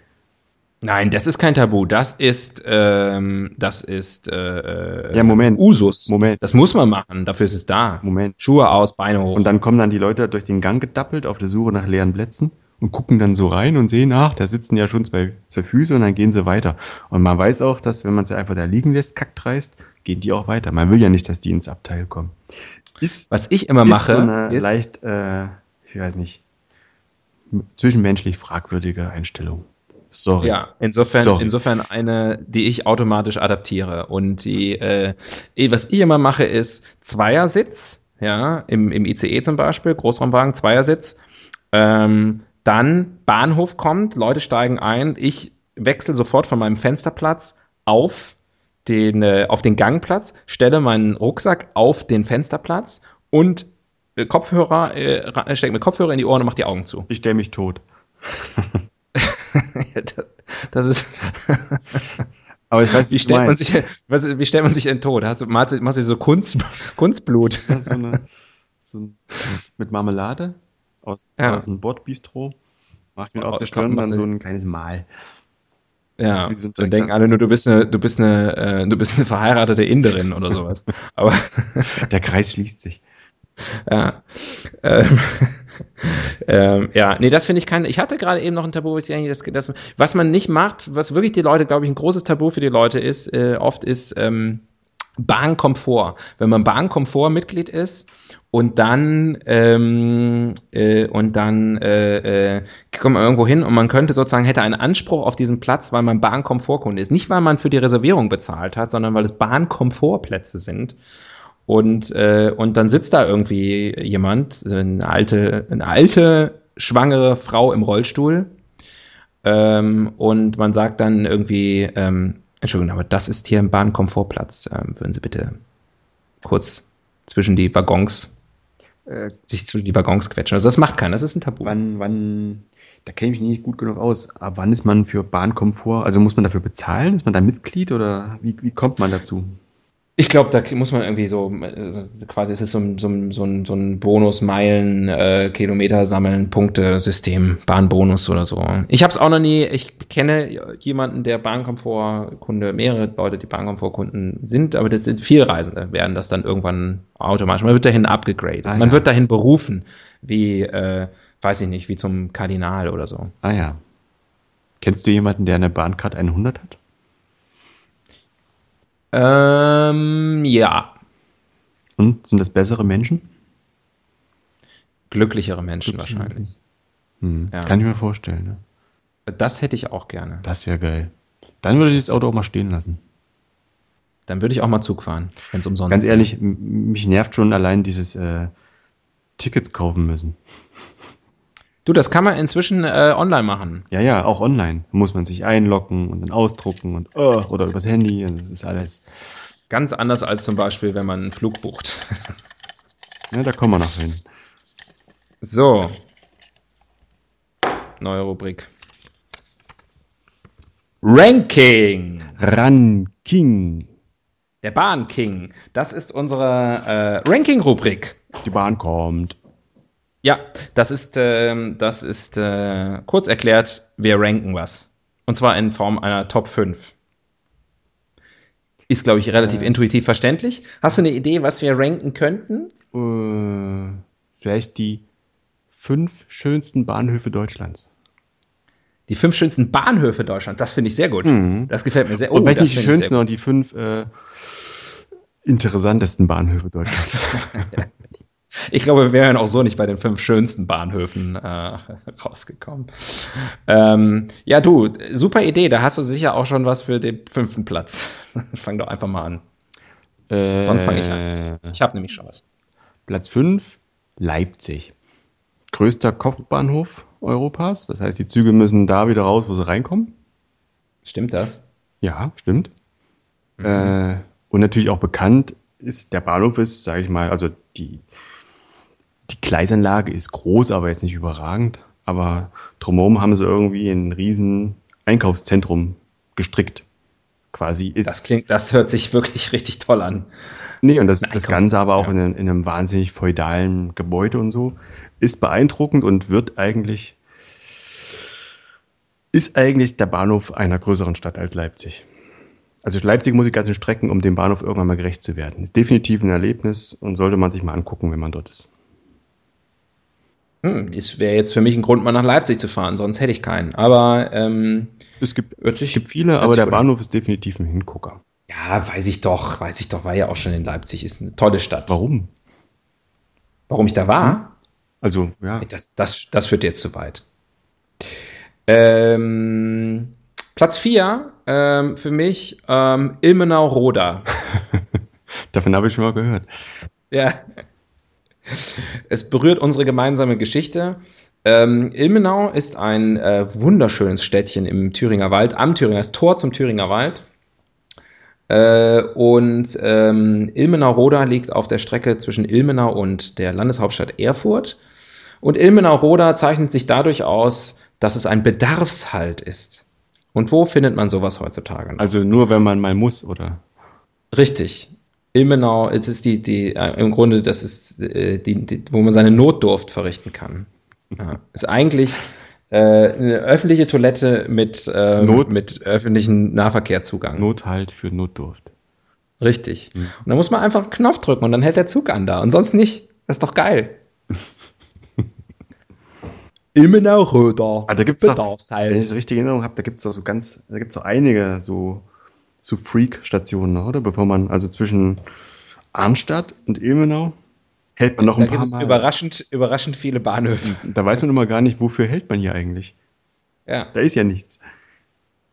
Speaker 1: Nein, das ist kein Tabu. Das ist, ähm, das ist äh,
Speaker 2: Ja, Moment.
Speaker 1: Usus.
Speaker 2: Moment.
Speaker 1: Das muss man machen. Dafür ist es da.
Speaker 2: Moment.
Speaker 1: Schuhe aus, Beine hoch.
Speaker 2: Und dann kommen dann die Leute durch den Gang gedappelt auf der Suche nach leeren Plätzen und gucken dann so rein und sehen, ach, da sitzen ja schon zwei, zwei Füße und dann gehen sie weiter. Und man weiß auch, dass wenn man sie einfach da liegen lässt, kackdreist, gehen die auch weiter. Man will ja nicht, dass die ins Abteil kommen. Ist,
Speaker 1: Was ich immer
Speaker 2: ist
Speaker 1: mache,
Speaker 2: so eine
Speaker 1: ist,
Speaker 2: leicht, äh, ich weiß nicht, zwischenmenschlich fragwürdige Einstellung. Sorry.
Speaker 1: Ja, insofern,
Speaker 2: Sorry.
Speaker 1: insofern eine, die ich automatisch adaptiere. Und die, äh, eh, was ich immer mache, ist Zweiersitz, ja, im, im ICE zum Beispiel, Großraumwagen, Zweiersitz. Ähm, dann Bahnhof kommt, Leute steigen ein, ich wechsle sofort von meinem Fensterplatz auf den, äh, auf den Gangplatz, stelle meinen Rucksack auf den Fensterplatz und äh, Kopfhörer, äh, stecke mir Kopfhörer in die Ohren und mache die Augen zu.
Speaker 2: Ich stelle mich tot.
Speaker 1: das, das ist.
Speaker 2: Aber ich weiß,
Speaker 1: Wie stellt, man sich, was, wie stellt man sich denn tot? Hast du, machst du, machst du so Kunst, Kunstblut?
Speaker 2: Ja, so eine, so mit Marmelade aus,
Speaker 1: Ja.
Speaker 2: aus einem Bordbistro. Mach mir auf der Stirn dann so ein kleines Mal.
Speaker 1: Ja,
Speaker 2: so
Speaker 1: dann denken alle nur, du bist eine, du bist eine, äh, du bist eine verheiratete Inderin oder sowas. Aber
Speaker 2: Der Kreis schließt sich.
Speaker 1: ja, ähm, ähm, ja, nee, das finde ich kein. Ich hatte gerade eben noch ein Tabu, was, ich das, das, was man nicht macht, was wirklich die Leute, glaube ich, ein großes Tabu für die Leute ist, äh, oft ist ähm, Bahnkomfort. Wenn man Bahnkomfort-Mitglied ist und dann ähm, äh, und dann äh, äh, kommt man irgendwo hin und man könnte sozusagen hätte einen Anspruch auf diesen Platz, weil man Bahnkomfortkunde ist. Nicht weil man für die Reservierung bezahlt hat, sondern weil es Bahnkomfortplätze sind. Und, äh, und dann sitzt da irgendwie jemand, eine alte, eine alte, schwangere Frau im Rollstuhl. Ähm, und man sagt dann irgendwie, ähm, Entschuldigung, aber das ist hier ein Bahnkomfortplatz. Ähm, würden Sie bitte kurz zwischen die Waggons, äh, sich zwischen die Waggons quetschen. Also das macht keiner, das ist ein Tabu.
Speaker 2: Wann, wann, da kenne ich mich nicht gut genug aus. Aber wann ist man für Bahnkomfort? Also muss man dafür bezahlen? Ist man da Mitglied oder wie, wie kommt man dazu?
Speaker 1: Ich glaube, da muss man irgendwie so, äh, quasi es ist so, ein- so, ein- so, ein- so ein Bonus, Meilen, äh, Kilometer sammeln, Punkte-System, Bahnbonus oder so. Ich habe es auch noch nie, ich kenne jemanden, der Bahnkomfortkunde, mehrere Leute, die Bahnkomfortkunden sind, aber das sind viel Reisende, werden das dann irgendwann automatisch, man wird dahin abgegradet,
Speaker 2: Ah,
Speaker 1: man
Speaker 2: ja.
Speaker 1: wird dahin berufen, wie, äh, weiß ich nicht, wie zum Kardinal oder so.
Speaker 2: Ah ja. Kennst du jemanden, der eine Bahncard 100 hat?
Speaker 1: Ähm, ja,
Speaker 2: Und sind das bessere Menschen?
Speaker 1: glücklichere Menschen wahrscheinlich.
Speaker 2: Hm.
Speaker 1: Ja.
Speaker 2: Kann ich mir vorstellen. Ne?
Speaker 1: Das hätte ich auch gerne.
Speaker 2: Das wäre geil. Dann würde ich das Auto auch mal stehen lassen.
Speaker 1: Dann würde ich auch mal Zug fahren, wenn es umsonst
Speaker 2: Ganz
Speaker 1: ist.
Speaker 2: ehrlich, m- mich nervt schon allein dieses äh, Tickets kaufen müssen.
Speaker 1: Du, das kann man inzwischen äh, online machen.
Speaker 2: Ja, ja, auch online. Muss man sich einloggen und dann ausdrucken und oh, oder übers Handy. Und das ist alles.
Speaker 1: Ganz anders als zum Beispiel, wenn man einen Flug bucht.
Speaker 2: Ja, da kommen wir noch hin.
Speaker 1: So. Neue Rubrik. Ranking.
Speaker 2: Ranking.
Speaker 1: Der Bahnking. Das ist unsere äh, Ranking-Rubrik.
Speaker 2: Die Bahn kommt.
Speaker 1: Ja, das ist, ähm, das ist äh, kurz erklärt, wir ranken was. Und zwar in Form einer Top 5. Ist, glaube ich, relativ intuitiv verständlich. Hast du eine Idee, was wir ranken könnten?
Speaker 2: Äh, vielleicht die fünf schönsten Bahnhöfe Deutschlands.
Speaker 1: Die fünf schönsten Bahnhöfe Deutschlands. Das finde ich sehr gut.
Speaker 2: Mhm.
Speaker 1: Das gefällt mir sehr.
Speaker 2: und vielleicht nicht die schönsten, sondern die fünf äh, interessantesten Bahnhöfe Deutschlands.
Speaker 1: Ich glaube, wir wären auch so nicht bei den fünf schönsten Bahnhöfen äh, rausgekommen. Ähm, ja, du, super Idee. Da hast du sicher auch schon was für den fünften Platz. Fang doch einfach mal an. Sonst fange ich
Speaker 2: an.
Speaker 1: Ich habe nämlich schon was.
Speaker 2: Platz 5, Leipzig. Größter Kopfbahnhof Europas. Das heißt, die Züge müssen da wieder raus, wo sie reinkommen.
Speaker 1: Stimmt das?
Speaker 2: Ja, stimmt. Äh, und natürlich auch bekannt ist, der Bahnhof ist, sage ich mal, also die, die Gleisanlage ist groß, aber jetzt nicht überragend. Aber drumherum haben sie irgendwie ein riesen Einkaufszentrum gestrickt. Quasi ist.
Speaker 1: Das klingt, das hört sich wirklich richtig toll an.
Speaker 2: Nee, und das, das Ganze aber auch in, einem- in einem wahnsinnig feudalen Gebäude und so. Ist beeindruckend und wird eigentlich, ist eigentlich der Bahnhof einer größeren Stadt als Leipzig. Also Leipzig muss ich ganzen strecken, um dem Bahnhof irgendwann mal gerecht zu werden. Ist definitiv ein Erlebnis und sollte man sich mal angucken, wenn man dort ist.
Speaker 1: Hm, das wäre jetzt für mich ein Grund, mal nach Leipzig zu fahren, sonst hätte ich keinen. Aber ähm,
Speaker 2: Es gibt,
Speaker 1: sich-
Speaker 2: es gibt viele, aber der. Bahnhof ist definitiv ein Hingucker.
Speaker 1: ja, weiß ich doch, weiß ich doch, war ja auch schon in Leipzig, ist eine tolle Stadt.
Speaker 2: Warum?
Speaker 1: Warum ich da war?
Speaker 2: Also, ja.
Speaker 1: Das, das, das führt jetzt zu weit. Ähm, Platz 4 ähm, für mich ähm, Ilmenau-Roda.
Speaker 2: Davon habe ich schon mal gehört.
Speaker 1: Ja. Es berührt unsere gemeinsame Geschichte. Ähm, Ilmenau ist ein äh, wunderschönes Städtchen im Thüringer Wald, am Thüringer, das Tor zum Thüringer Wald. Äh, und ähm, Ilmenau-Roda liegt auf der Strecke zwischen Ilmenau und der Landeshauptstadt Erfurt. Und Ilmenau-Roda zeichnet sich dadurch aus, dass es ein Bedarfshalt ist. Und wo findet man sowas heutzutage noch?
Speaker 2: Also nur, wenn man mal muss, oder?
Speaker 1: Richtig. Ilmenau, es ist die, die, äh, im Grunde, das ist äh, die, die, wo man seine Notdurft verrichten kann. Ja. Ist eigentlich äh, eine öffentliche Toilette mit, ähm,
Speaker 2: Not-
Speaker 1: mit öffentlichen Nahverkehrzugang.
Speaker 2: Nothalt für Notdurft.
Speaker 1: Richtig. Und da muss man einfach einen Knopf drücken und dann hält der Zug an da. Und sonst nicht. Das ist doch geil. Ilmenau Röder.
Speaker 2: Ah, da gibt's doch- Wenn ich es richtig in Erinnerung habe, da gibt es so ganz, da gibt es so einige so, zu Freak-Stationen noch, oder? Bevor man, also zwischen Arnstadt und Ilmenau hält man noch
Speaker 1: Da
Speaker 2: ein
Speaker 1: gibt
Speaker 2: paar
Speaker 1: es
Speaker 2: Mal.
Speaker 1: überraschend, überraschend viele Bahnhöfe.
Speaker 2: Da weiß man immer gar nicht, wofür hält man hier eigentlich.
Speaker 1: Ja,
Speaker 2: Da ist ja nichts.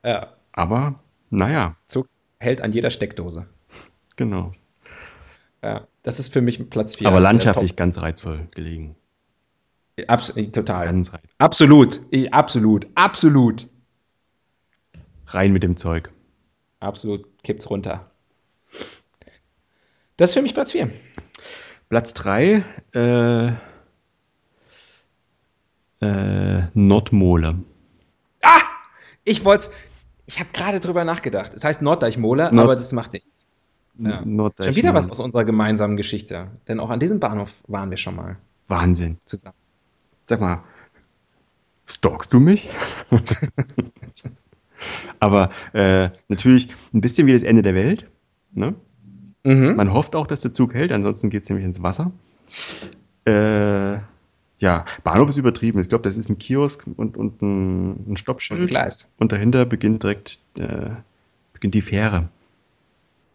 Speaker 1: ja.
Speaker 2: Aber, naja,
Speaker 1: Zug hält an jeder Steckdose.
Speaker 2: genau.
Speaker 1: Ja, das ist für mich Platz 4.
Speaker 2: Aber landschaftlich ganz reizvoll gelegen.
Speaker 1: Abs total.
Speaker 2: Ganz reizvoll.
Speaker 1: Absolut. Ich, absolut. Absolut.
Speaker 2: Rein mit dem Zeug.
Speaker 1: Absolut. Kippt's runter. Das ist für mich Platz 4.
Speaker 2: Platz 3, äh, äh, Nordmole.
Speaker 1: Ah! Ich wollte Ich habe gerade drüber nachgedacht. Es heißt Norddeichmole,
Speaker 2: Nord-
Speaker 1: aber das macht nichts. Ja. Schon wieder was aus unserer gemeinsamen Geschichte. Denn auch an diesem Bahnhof waren wir schon mal
Speaker 2: Wahnsinn.
Speaker 1: zusammen.
Speaker 2: Sag mal, stalkst du mich? Aber äh, natürlich ein bisschen wie das Ende der Welt. Ne?
Speaker 1: Mhm.
Speaker 2: Man hofft auch, dass der Zug hält, ansonsten geht es nämlich ins Wasser. Äh, ja, Bahnhof ist übertrieben. Ich glaube, das ist ein Kiosk und, und ein, ein Stoppschild.
Speaker 1: Und
Speaker 2: dahinter beginnt direkt äh, beginnt die Fähre.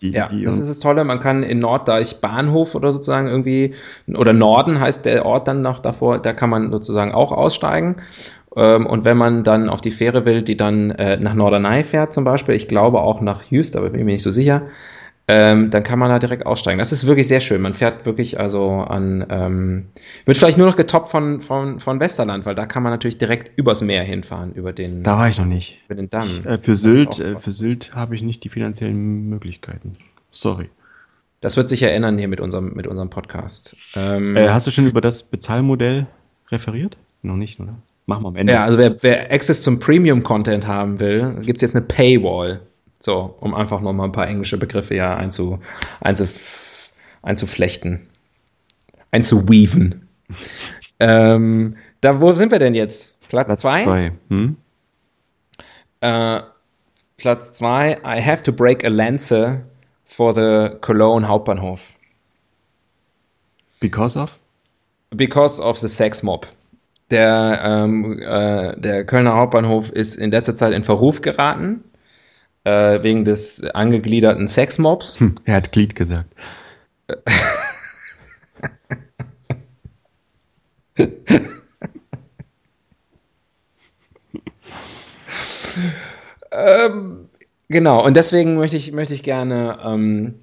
Speaker 2: Die,
Speaker 1: Ja,
Speaker 2: die
Speaker 1: das ist das Tolle. Man kann in Norddeich Bahnhof oder sozusagen irgendwie, oder Norden heißt der Ort dann noch davor, da kann man sozusagen auch aussteigen. Ähm, Und wenn man dann auf die Fähre will, die dann äh, nach Norderney fährt zum Beispiel, ich glaube auch nach Jüst, aber bin mir nicht so sicher, ähm, dann kann man da direkt aussteigen. Das ist wirklich sehr schön. Man fährt wirklich also an, ähm, wird vielleicht nur noch getoppt von, von, von Westerland, weil da kann man natürlich direkt übers Meer hinfahren, über den,
Speaker 2: da war ich noch nicht.
Speaker 1: über den Damm.
Speaker 2: Äh, für Sylt, äh, für Sylt habe ich nicht die finanziellen Möglichkeiten. Sorry.
Speaker 1: Das wird sich ja ändern hier mit unserem, mit unserem Podcast. Ähm,
Speaker 2: Äh, hast du schon über das Bezahlmodell referiert? Noch nicht, oder? Machen wir am Ende.
Speaker 1: Ja, also wer, wer Access zum Premium-Content haben will, gibt es jetzt eine Paywall. So, um einfach nochmal ein paar englische Begriffe ja einzu, einzuf, einzuflechten. Einzuweaven. ähm, da, wo sind wir denn jetzt? Platz
Speaker 2: Platz
Speaker 1: 2?
Speaker 2: zwei. Hm?
Speaker 1: Äh, Platz 2, I have to break a Lanze for the Cologne Hauptbahnhof.
Speaker 2: Because of?
Speaker 1: Because of the sex mob. Der, ähm, äh, der Kölner Hauptbahnhof ist in letzter Zeit in Verruf geraten, äh, wegen des angegliederten Sexmobs.
Speaker 2: Hm, er hat Glied gesagt.
Speaker 1: Genau, und deswegen möchte ich, möchte ich gerne ähm,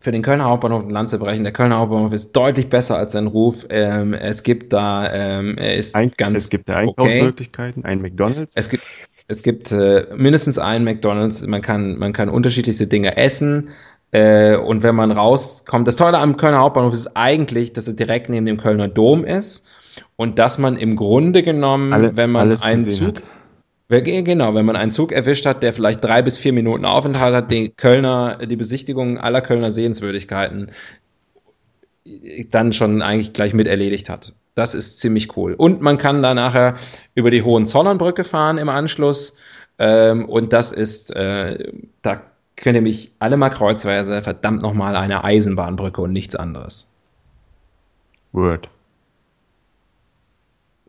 Speaker 1: für den Kölner Hauptbahnhof eine Lanze brechen. Der Kölner Hauptbahnhof ist deutlich besser als sein Ruf. Ähm, es gibt da, ähm, er ist
Speaker 2: Ein,
Speaker 1: ganz
Speaker 2: es gibt da
Speaker 1: okay.
Speaker 2: Einkaufsmöglichkeiten, ein McDonalds.
Speaker 1: Es gibt, es gibt äh, mindestens einen McDonalds. Man kann, man kann unterschiedlichste Dinge essen. Äh, und wenn man rauskommt, das Tolle am Kölner Hauptbahnhof ist eigentlich, dass es direkt neben dem Kölner Dom ist und dass man im Grunde genommen,
Speaker 2: Alle-
Speaker 1: wenn man einen Zug,
Speaker 2: hat.
Speaker 1: Genau, wenn man einen Zug erwischt hat, der vielleicht drei bis vier Minuten Aufenthalt hat, die Kölner, die Besichtigung aller Kölner Sehenswürdigkeiten dann schon eigentlich gleich mit erledigt hat. Das ist ziemlich cool. Und man kann da nachher über die Hohenzollernbrücke fahren im Anschluss. Ähm, und das ist, äh, da könnt ihr mich alle mal kreuzweise, verdammt nochmal eine Eisenbahnbrücke und nichts anderes.
Speaker 2: Word.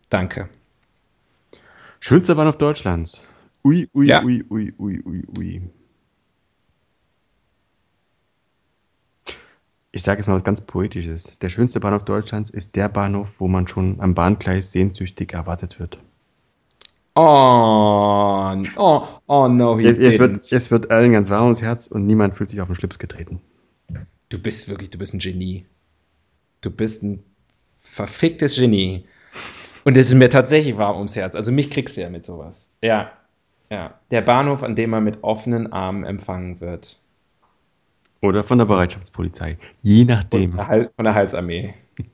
Speaker 1: Danke.
Speaker 2: Schönster Bahnhof Deutschlands. Ui, ui,
Speaker 1: Ja.
Speaker 2: ui, ui, ui, ui, ui. Ich sage jetzt mal was ganz Poetisches. Der schönste Bahnhof Deutschlands ist der Bahnhof, wo man schon am Bahngleis sehnsüchtig erwartet wird.
Speaker 1: Oh, oh, oh no, he
Speaker 2: es,
Speaker 1: didn't.
Speaker 2: wird, es wird allen ganz warm ums Herz und niemand fühlt sich auf den Schlips getreten.
Speaker 1: Du bist wirklich, du bist ein Genie. Du bist ein verficktes Genie. Und es ist mir tatsächlich warm ums Herz. Also mich kriegst du ja mit sowas. Ja. Ja. Der Bahnhof, an dem man mit offenen Armen empfangen wird.
Speaker 2: Oder von der Bereitschaftspolizei. Je
Speaker 1: Von
Speaker 2: nachdem.
Speaker 1: der, Hal- von der Halsarmee.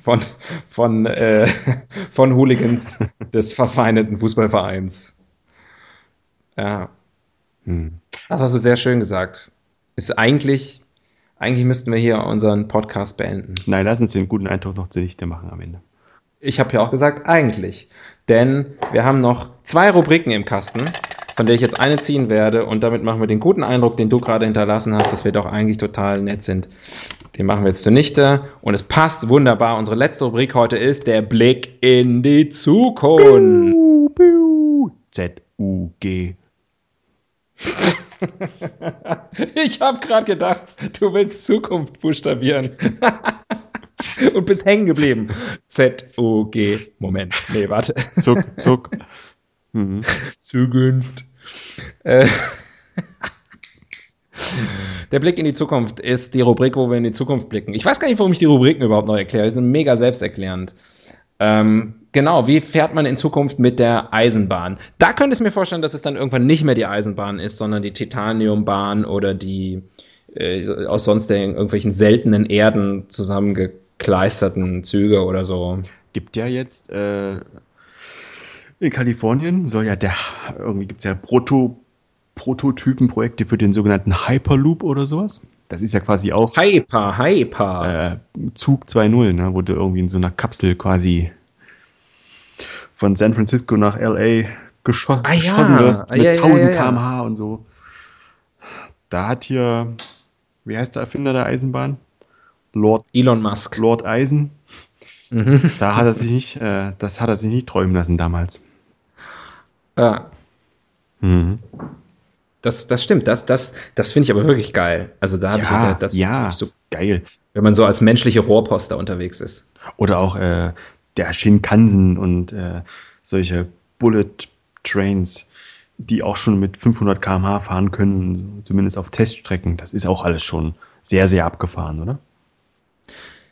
Speaker 1: von, von, äh, von Hooligans des verfeindeten Fußballvereins. Ja.
Speaker 2: Hm.
Speaker 1: Das hast du sehr schön gesagt. Ist eigentlich, eigentlich müssten wir hier unseren Podcast beenden.
Speaker 2: Nein, lass uns den guten Eindruck noch zunichte machen am Ende.
Speaker 1: Ich habe ja auch gesagt, eigentlich. Denn wir haben noch zwei Rubriken im Kasten, von der ich jetzt eine ziehen werde. Und damit machen wir den guten Eindruck, den du gerade hinterlassen hast, dass wir doch eigentlich total nett sind. Den machen wir jetzt zunichte. Und es passt wunderbar. Unsere letzte Rubrik heute ist der Blick in die Zukunft.
Speaker 2: Z Z-U-G.
Speaker 1: Ich habe gerade gedacht, du willst Zukunft buchstabieren. Und bist hängen geblieben. Z-U-G. Moment. Nee, warte.
Speaker 2: Zuck, zuck. Mhm.
Speaker 1: Zukunft. Äh, Der Blick in die Zukunft ist die Rubrik, wo wir in die Zukunft blicken. Ich weiß gar nicht, warum ich die Rubriken überhaupt noch erkläre. Die sind mega selbsterklärend. Ähm, genau, wie fährt man in Zukunft mit der Eisenbahn? Da könnte ich mir vorstellen, dass es dann irgendwann nicht mehr die Eisenbahn ist, sondern die Titaniumbahn oder die äh, aus sonst irgendwelchen seltenen Erden zusammengekleisterten Züge oder so.
Speaker 2: Gibt ja jetzt äh, in Kalifornien soll ja der, irgendwie gibt es ja Proto, Prototypenprojekte für den sogenannten Hyperloop oder sowas. Das ist ja quasi auch
Speaker 1: Hyper, Hyper.
Speaker 2: äh, Zug 2.0, ne, wo du irgendwie in so einer Kapsel quasi von San Francisco nach LA gescho
Speaker 1: Ah, ja.
Speaker 2: geschossen wirst
Speaker 1: Ah,
Speaker 2: mit
Speaker 1: ja, ja,
Speaker 2: 1000
Speaker 1: ja, ja.
Speaker 2: km/h und so. Da hat hier, wie heißt der Erfinder der Eisenbahn? Lord,
Speaker 1: Elon Musk.
Speaker 2: Lord Eisen.
Speaker 1: Mhm.
Speaker 2: Da hat er sich nicht, äh, das hat er sich nicht träumen lassen damals.
Speaker 1: Ja,
Speaker 2: Mhm.
Speaker 1: das, das stimmt. Das, das, das finde ich aber wirklich geil. Also da habe
Speaker 2: Ja,
Speaker 1: ich das
Speaker 2: ja,
Speaker 1: so,
Speaker 2: geil.
Speaker 1: wenn man so als menschliche Rohrposter unterwegs ist.
Speaker 2: Oder auch äh, der Shinkansen und äh, solche Bullet Trains, die auch schon mit 500 km/h fahren können, zumindest auf Teststrecken. Das ist auch alles schon sehr, sehr abgefahren, oder?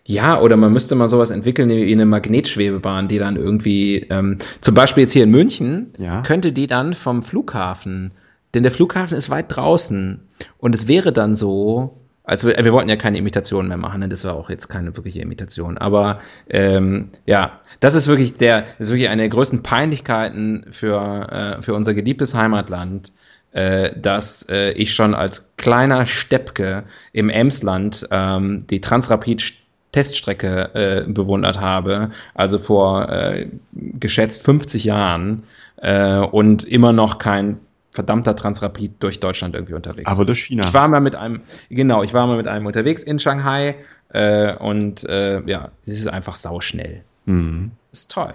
Speaker 1: Ja, oder man müsste mal sowas entwickeln wie eine Magnetschwebebahn, die dann irgendwie, ähm, zum Beispiel jetzt hier in München,
Speaker 2: Ja.
Speaker 1: könnte die dann vom Flughafen, denn der Flughafen ist weit draußen und es wäre dann so, also wir, wir wollten ja keine Imitationen mehr machen, ne? das war auch jetzt keine wirkliche Imitation, aber ähm, ja, das ist wirklich der, das ist wirklich eine der größten Peinlichkeiten für, äh, für unser geliebtes Heimatland, äh, dass äh, ich schon als kleiner Steppke im Emsland ähm, die Transrapid Teststrecke äh, bewundert habe, also vor äh, geschätzt 50 Jahren äh, und immer noch kein verdammter Transrapid durch Deutschland irgendwie unterwegs
Speaker 2: Aber durch China.
Speaker 1: Ich war mal mit einem, genau, ich war mal mit einem unterwegs in Shanghai äh, und äh, ja, es ist einfach sauschnell.
Speaker 2: Mhm.
Speaker 1: Ist toll.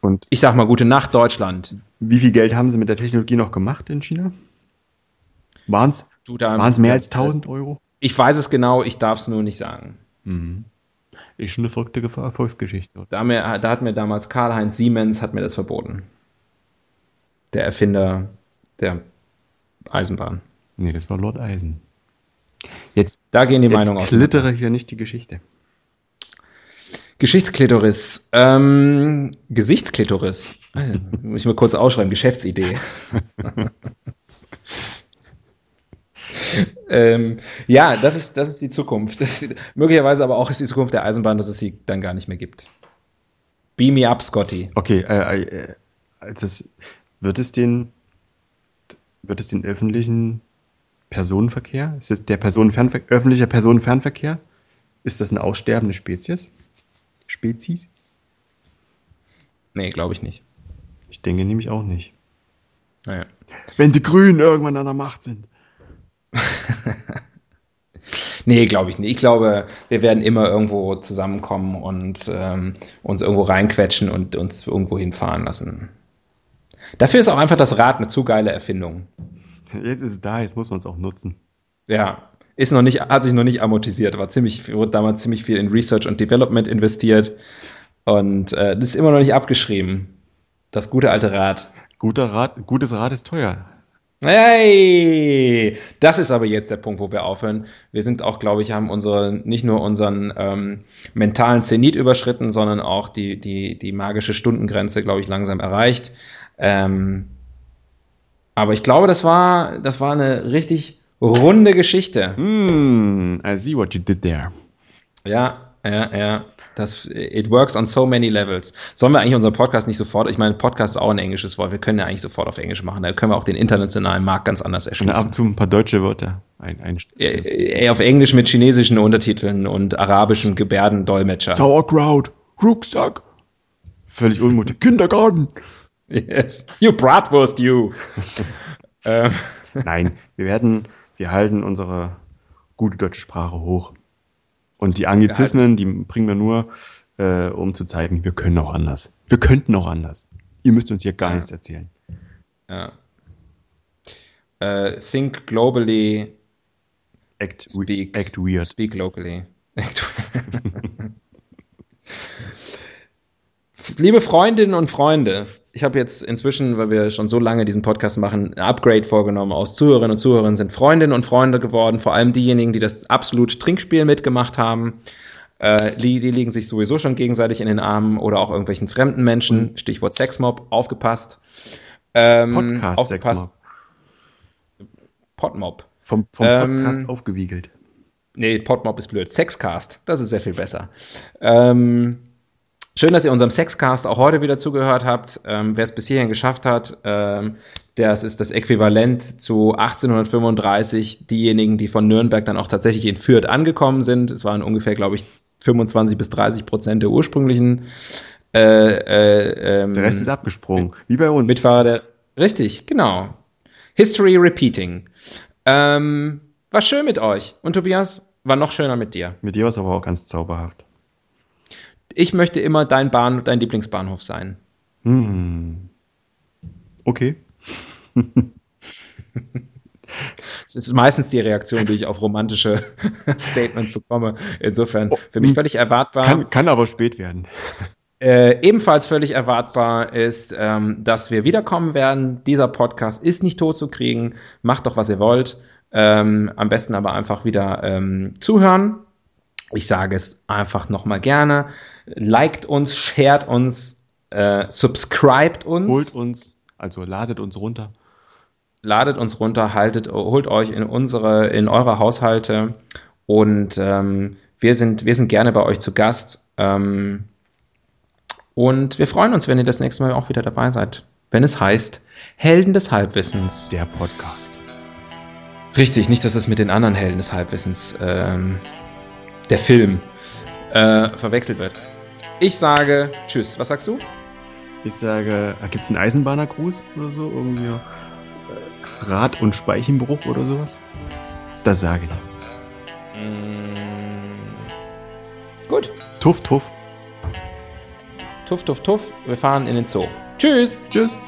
Speaker 2: Und
Speaker 1: Ich sag mal gute Nacht Deutschland.
Speaker 2: wie viel Geld haben sie mit der Technologie noch gemacht in China? Waren es mehr als 1000 Euro?
Speaker 1: Ich weiß es genau, ich darf es nur nicht sagen.
Speaker 2: Mhm. Ist schon eine verrückte Erfolgsgeschichte.
Speaker 1: Da, mir, da hat mir damals Karl-Heinz Siemens hat mir das verboten. Der Erfinder der Eisenbahn.
Speaker 2: Nee, das war Lord Eisen. Jetzt,
Speaker 1: Da gehen die Meinungen aus.
Speaker 2: klittere hier nicht die Geschichte.
Speaker 1: Geschichtsklitoris. Ähm, Gesichtsklitoris. Also, muss ich mal kurz ausschreiben. Geschäftsidee. ähm, ja, das ist, das ist die Zukunft. Ist, möglicherweise aber auch ist die Zukunft der Eisenbahn, dass es sie dann gar nicht mehr gibt. Beam me up, Scotty.
Speaker 2: Okay, äh, äh, das, wird es den, wird es den öffentlichen Personenverkehr? Ist es der Personenfernver öffentlicher Personenfernverkehr? Ist das eine aussterbende Spezies? Spezies?
Speaker 1: Nee, glaube ich nicht.
Speaker 2: Ich denke nämlich auch nicht.
Speaker 1: Naja.
Speaker 2: Wenn die Grünen irgendwann an der Macht sind.
Speaker 1: Nee, glaube ich nicht. Ich glaube, wir werden immer irgendwo zusammenkommen und ähm, uns irgendwo reinquetschen und uns irgendwo hinfahren lassen. Dafür ist auch einfach das Rad eine zu geile Erfindung.
Speaker 2: Jetzt ist es da, jetzt muss man es auch nutzen.
Speaker 1: Ja, ist noch nicht, hat sich noch nicht amortisiert, war ziemlich, wurde damals ziemlich viel in Research und Development investiert und äh, das ist immer noch nicht abgeschrieben. Das gute alte Rad.
Speaker 2: Guter Rat, gutes Rad ist teuer.
Speaker 1: Hey, das ist aber jetzt der Punkt, wo wir aufhören. Wir sind auch, glaube ich, haben unsere nicht nur unseren ähm, mentalen Zenit überschritten, sondern auch die die die magische Stundengrenze, glaube ich, langsam erreicht. Ähm, aber ich glaube, das war das war eine richtig runde Geschichte.
Speaker 2: Hmm, I see what you did there.
Speaker 1: Ja, ja, ja. Das, it works on so many levels. Sollen wir eigentlich unseren Podcast nicht sofort, ich meine, Podcast ist auch ein englisches Wort, wir können ja eigentlich sofort auf Englisch machen, da können wir auch den internationalen Markt ganz anders
Speaker 2: Und ab
Speaker 1: erschließen.
Speaker 2: und zu ein paar deutsche Wörter ein, ein
Speaker 1: Äh, äh, auf Englisch mit chinesischen Untertiteln und arabischen Gebärdendolmetscher.
Speaker 2: Sauerkraut, Rucksack. Völlig unmutig. Kindergarten.
Speaker 1: Yes. You Bratwurst, you. ähm,
Speaker 2: Nein, wir werden, wir halten unsere gute deutsche Sprache hoch. Und die Anglizismen, die bringen wir nur, äh, um zu zeigen, wir können auch anders. Wir könnten auch anders. Ihr müsst uns hier gar nichts erzählen.
Speaker 1: Ja. Äh, think globally,
Speaker 2: Act,
Speaker 1: Speak.
Speaker 2: act weird.
Speaker 1: speak locally. Liebe Freundinnen und Freunde, ich habe jetzt inzwischen, weil wir schon so lange diesen Podcast machen, ein Upgrade vorgenommen. Aus Zuhörerinnen und Zuhörern sind Freundinnen und Freunde geworden, vor allem diejenigen, die das absolut Trinkspiel mitgemacht haben. Äh, die, die liegen sich sowieso schon gegenseitig in den Armen oder auch irgendwelchen fremden Menschen. Stichwort Sexmob, aufgepasst. Ähm,
Speaker 2: Podcast
Speaker 1: aufgepasst.
Speaker 2: Sexmob.
Speaker 1: Podmob.
Speaker 2: Vom, vom
Speaker 1: Ähm,
Speaker 2: Podcast aufgewiegelt.
Speaker 1: Nee, Podmob ist blöd. Sexcast, das ist sehr viel besser. Ähm, schön, dass ihr unserem Sexcast auch heute wieder zugehört habt. Ähm, Wer es bis hierhin geschafft hat, ähm, das ist das Äquivalent zu 1835 diejenigen, die von Nürnberg dann auch tatsächlich in Fürth angekommen sind. Es waren ungefähr, glaube ich, 25 bis 30 Prozent der ursprünglichen äh, äh, ähm,
Speaker 2: Der Rest ist abgesprungen. Wie bei uns.
Speaker 1: Mitfahrer der. Richtig, genau. History repeating. Ähm, war schön mit euch. Und Tobias, war noch schöner mit dir.
Speaker 2: Mit dir war es aber auch ganz zauberhaft.
Speaker 1: Ich möchte immer dein Bahn, dein Lieblingsbahnhof sein.
Speaker 2: Hm. Okay.
Speaker 1: Das ist meistens die Reaktion, die ich auf romantische Statements bekomme. Insofern für mich völlig erwartbar.
Speaker 2: Kann, kann aber spät werden.
Speaker 1: Äh, ebenfalls völlig erwartbar ist, ähm, dass wir wiederkommen werden. Dieser Podcast ist nicht tot zu kriegen. Macht doch, was ihr wollt. Ähm, am besten aber einfach wieder ähm, zuhören. Ich sage es einfach nochmal gerne. Liked uns, shared uns, äh, subscribed uns,
Speaker 2: Holt uns, also ladet uns runter.
Speaker 1: ladet uns runter, haltet, holt euch in unsere, in eure Haushalte und ähm, wir sind, wir sind gerne bei euch zu Gast. Ähm, und wir freuen uns, wenn ihr das nächste Mal auch wieder dabei seid, wenn es heißt Helden des Halbwissens.
Speaker 2: Der Podcast.
Speaker 1: Richtig, nicht, dass es mit den anderen Helden des Halbwissens, ähm, der Film, äh, verwechselt wird. Ich sage Tschüss. Was sagst du?
Speaker 2: Ich sage, gibt es einen Eisenbahnergruß oder so? Irgendwie äh, Rad- und Speichenbruch oder sowas? Das sage ich.
Speaker 1: Gut.
Speaker 2: Tuff, tuff.
Speaker 1: Tuff, tuff, tuff. Wir fahren in den Zoo. Tschüss.
Speaker 2: Tschüss.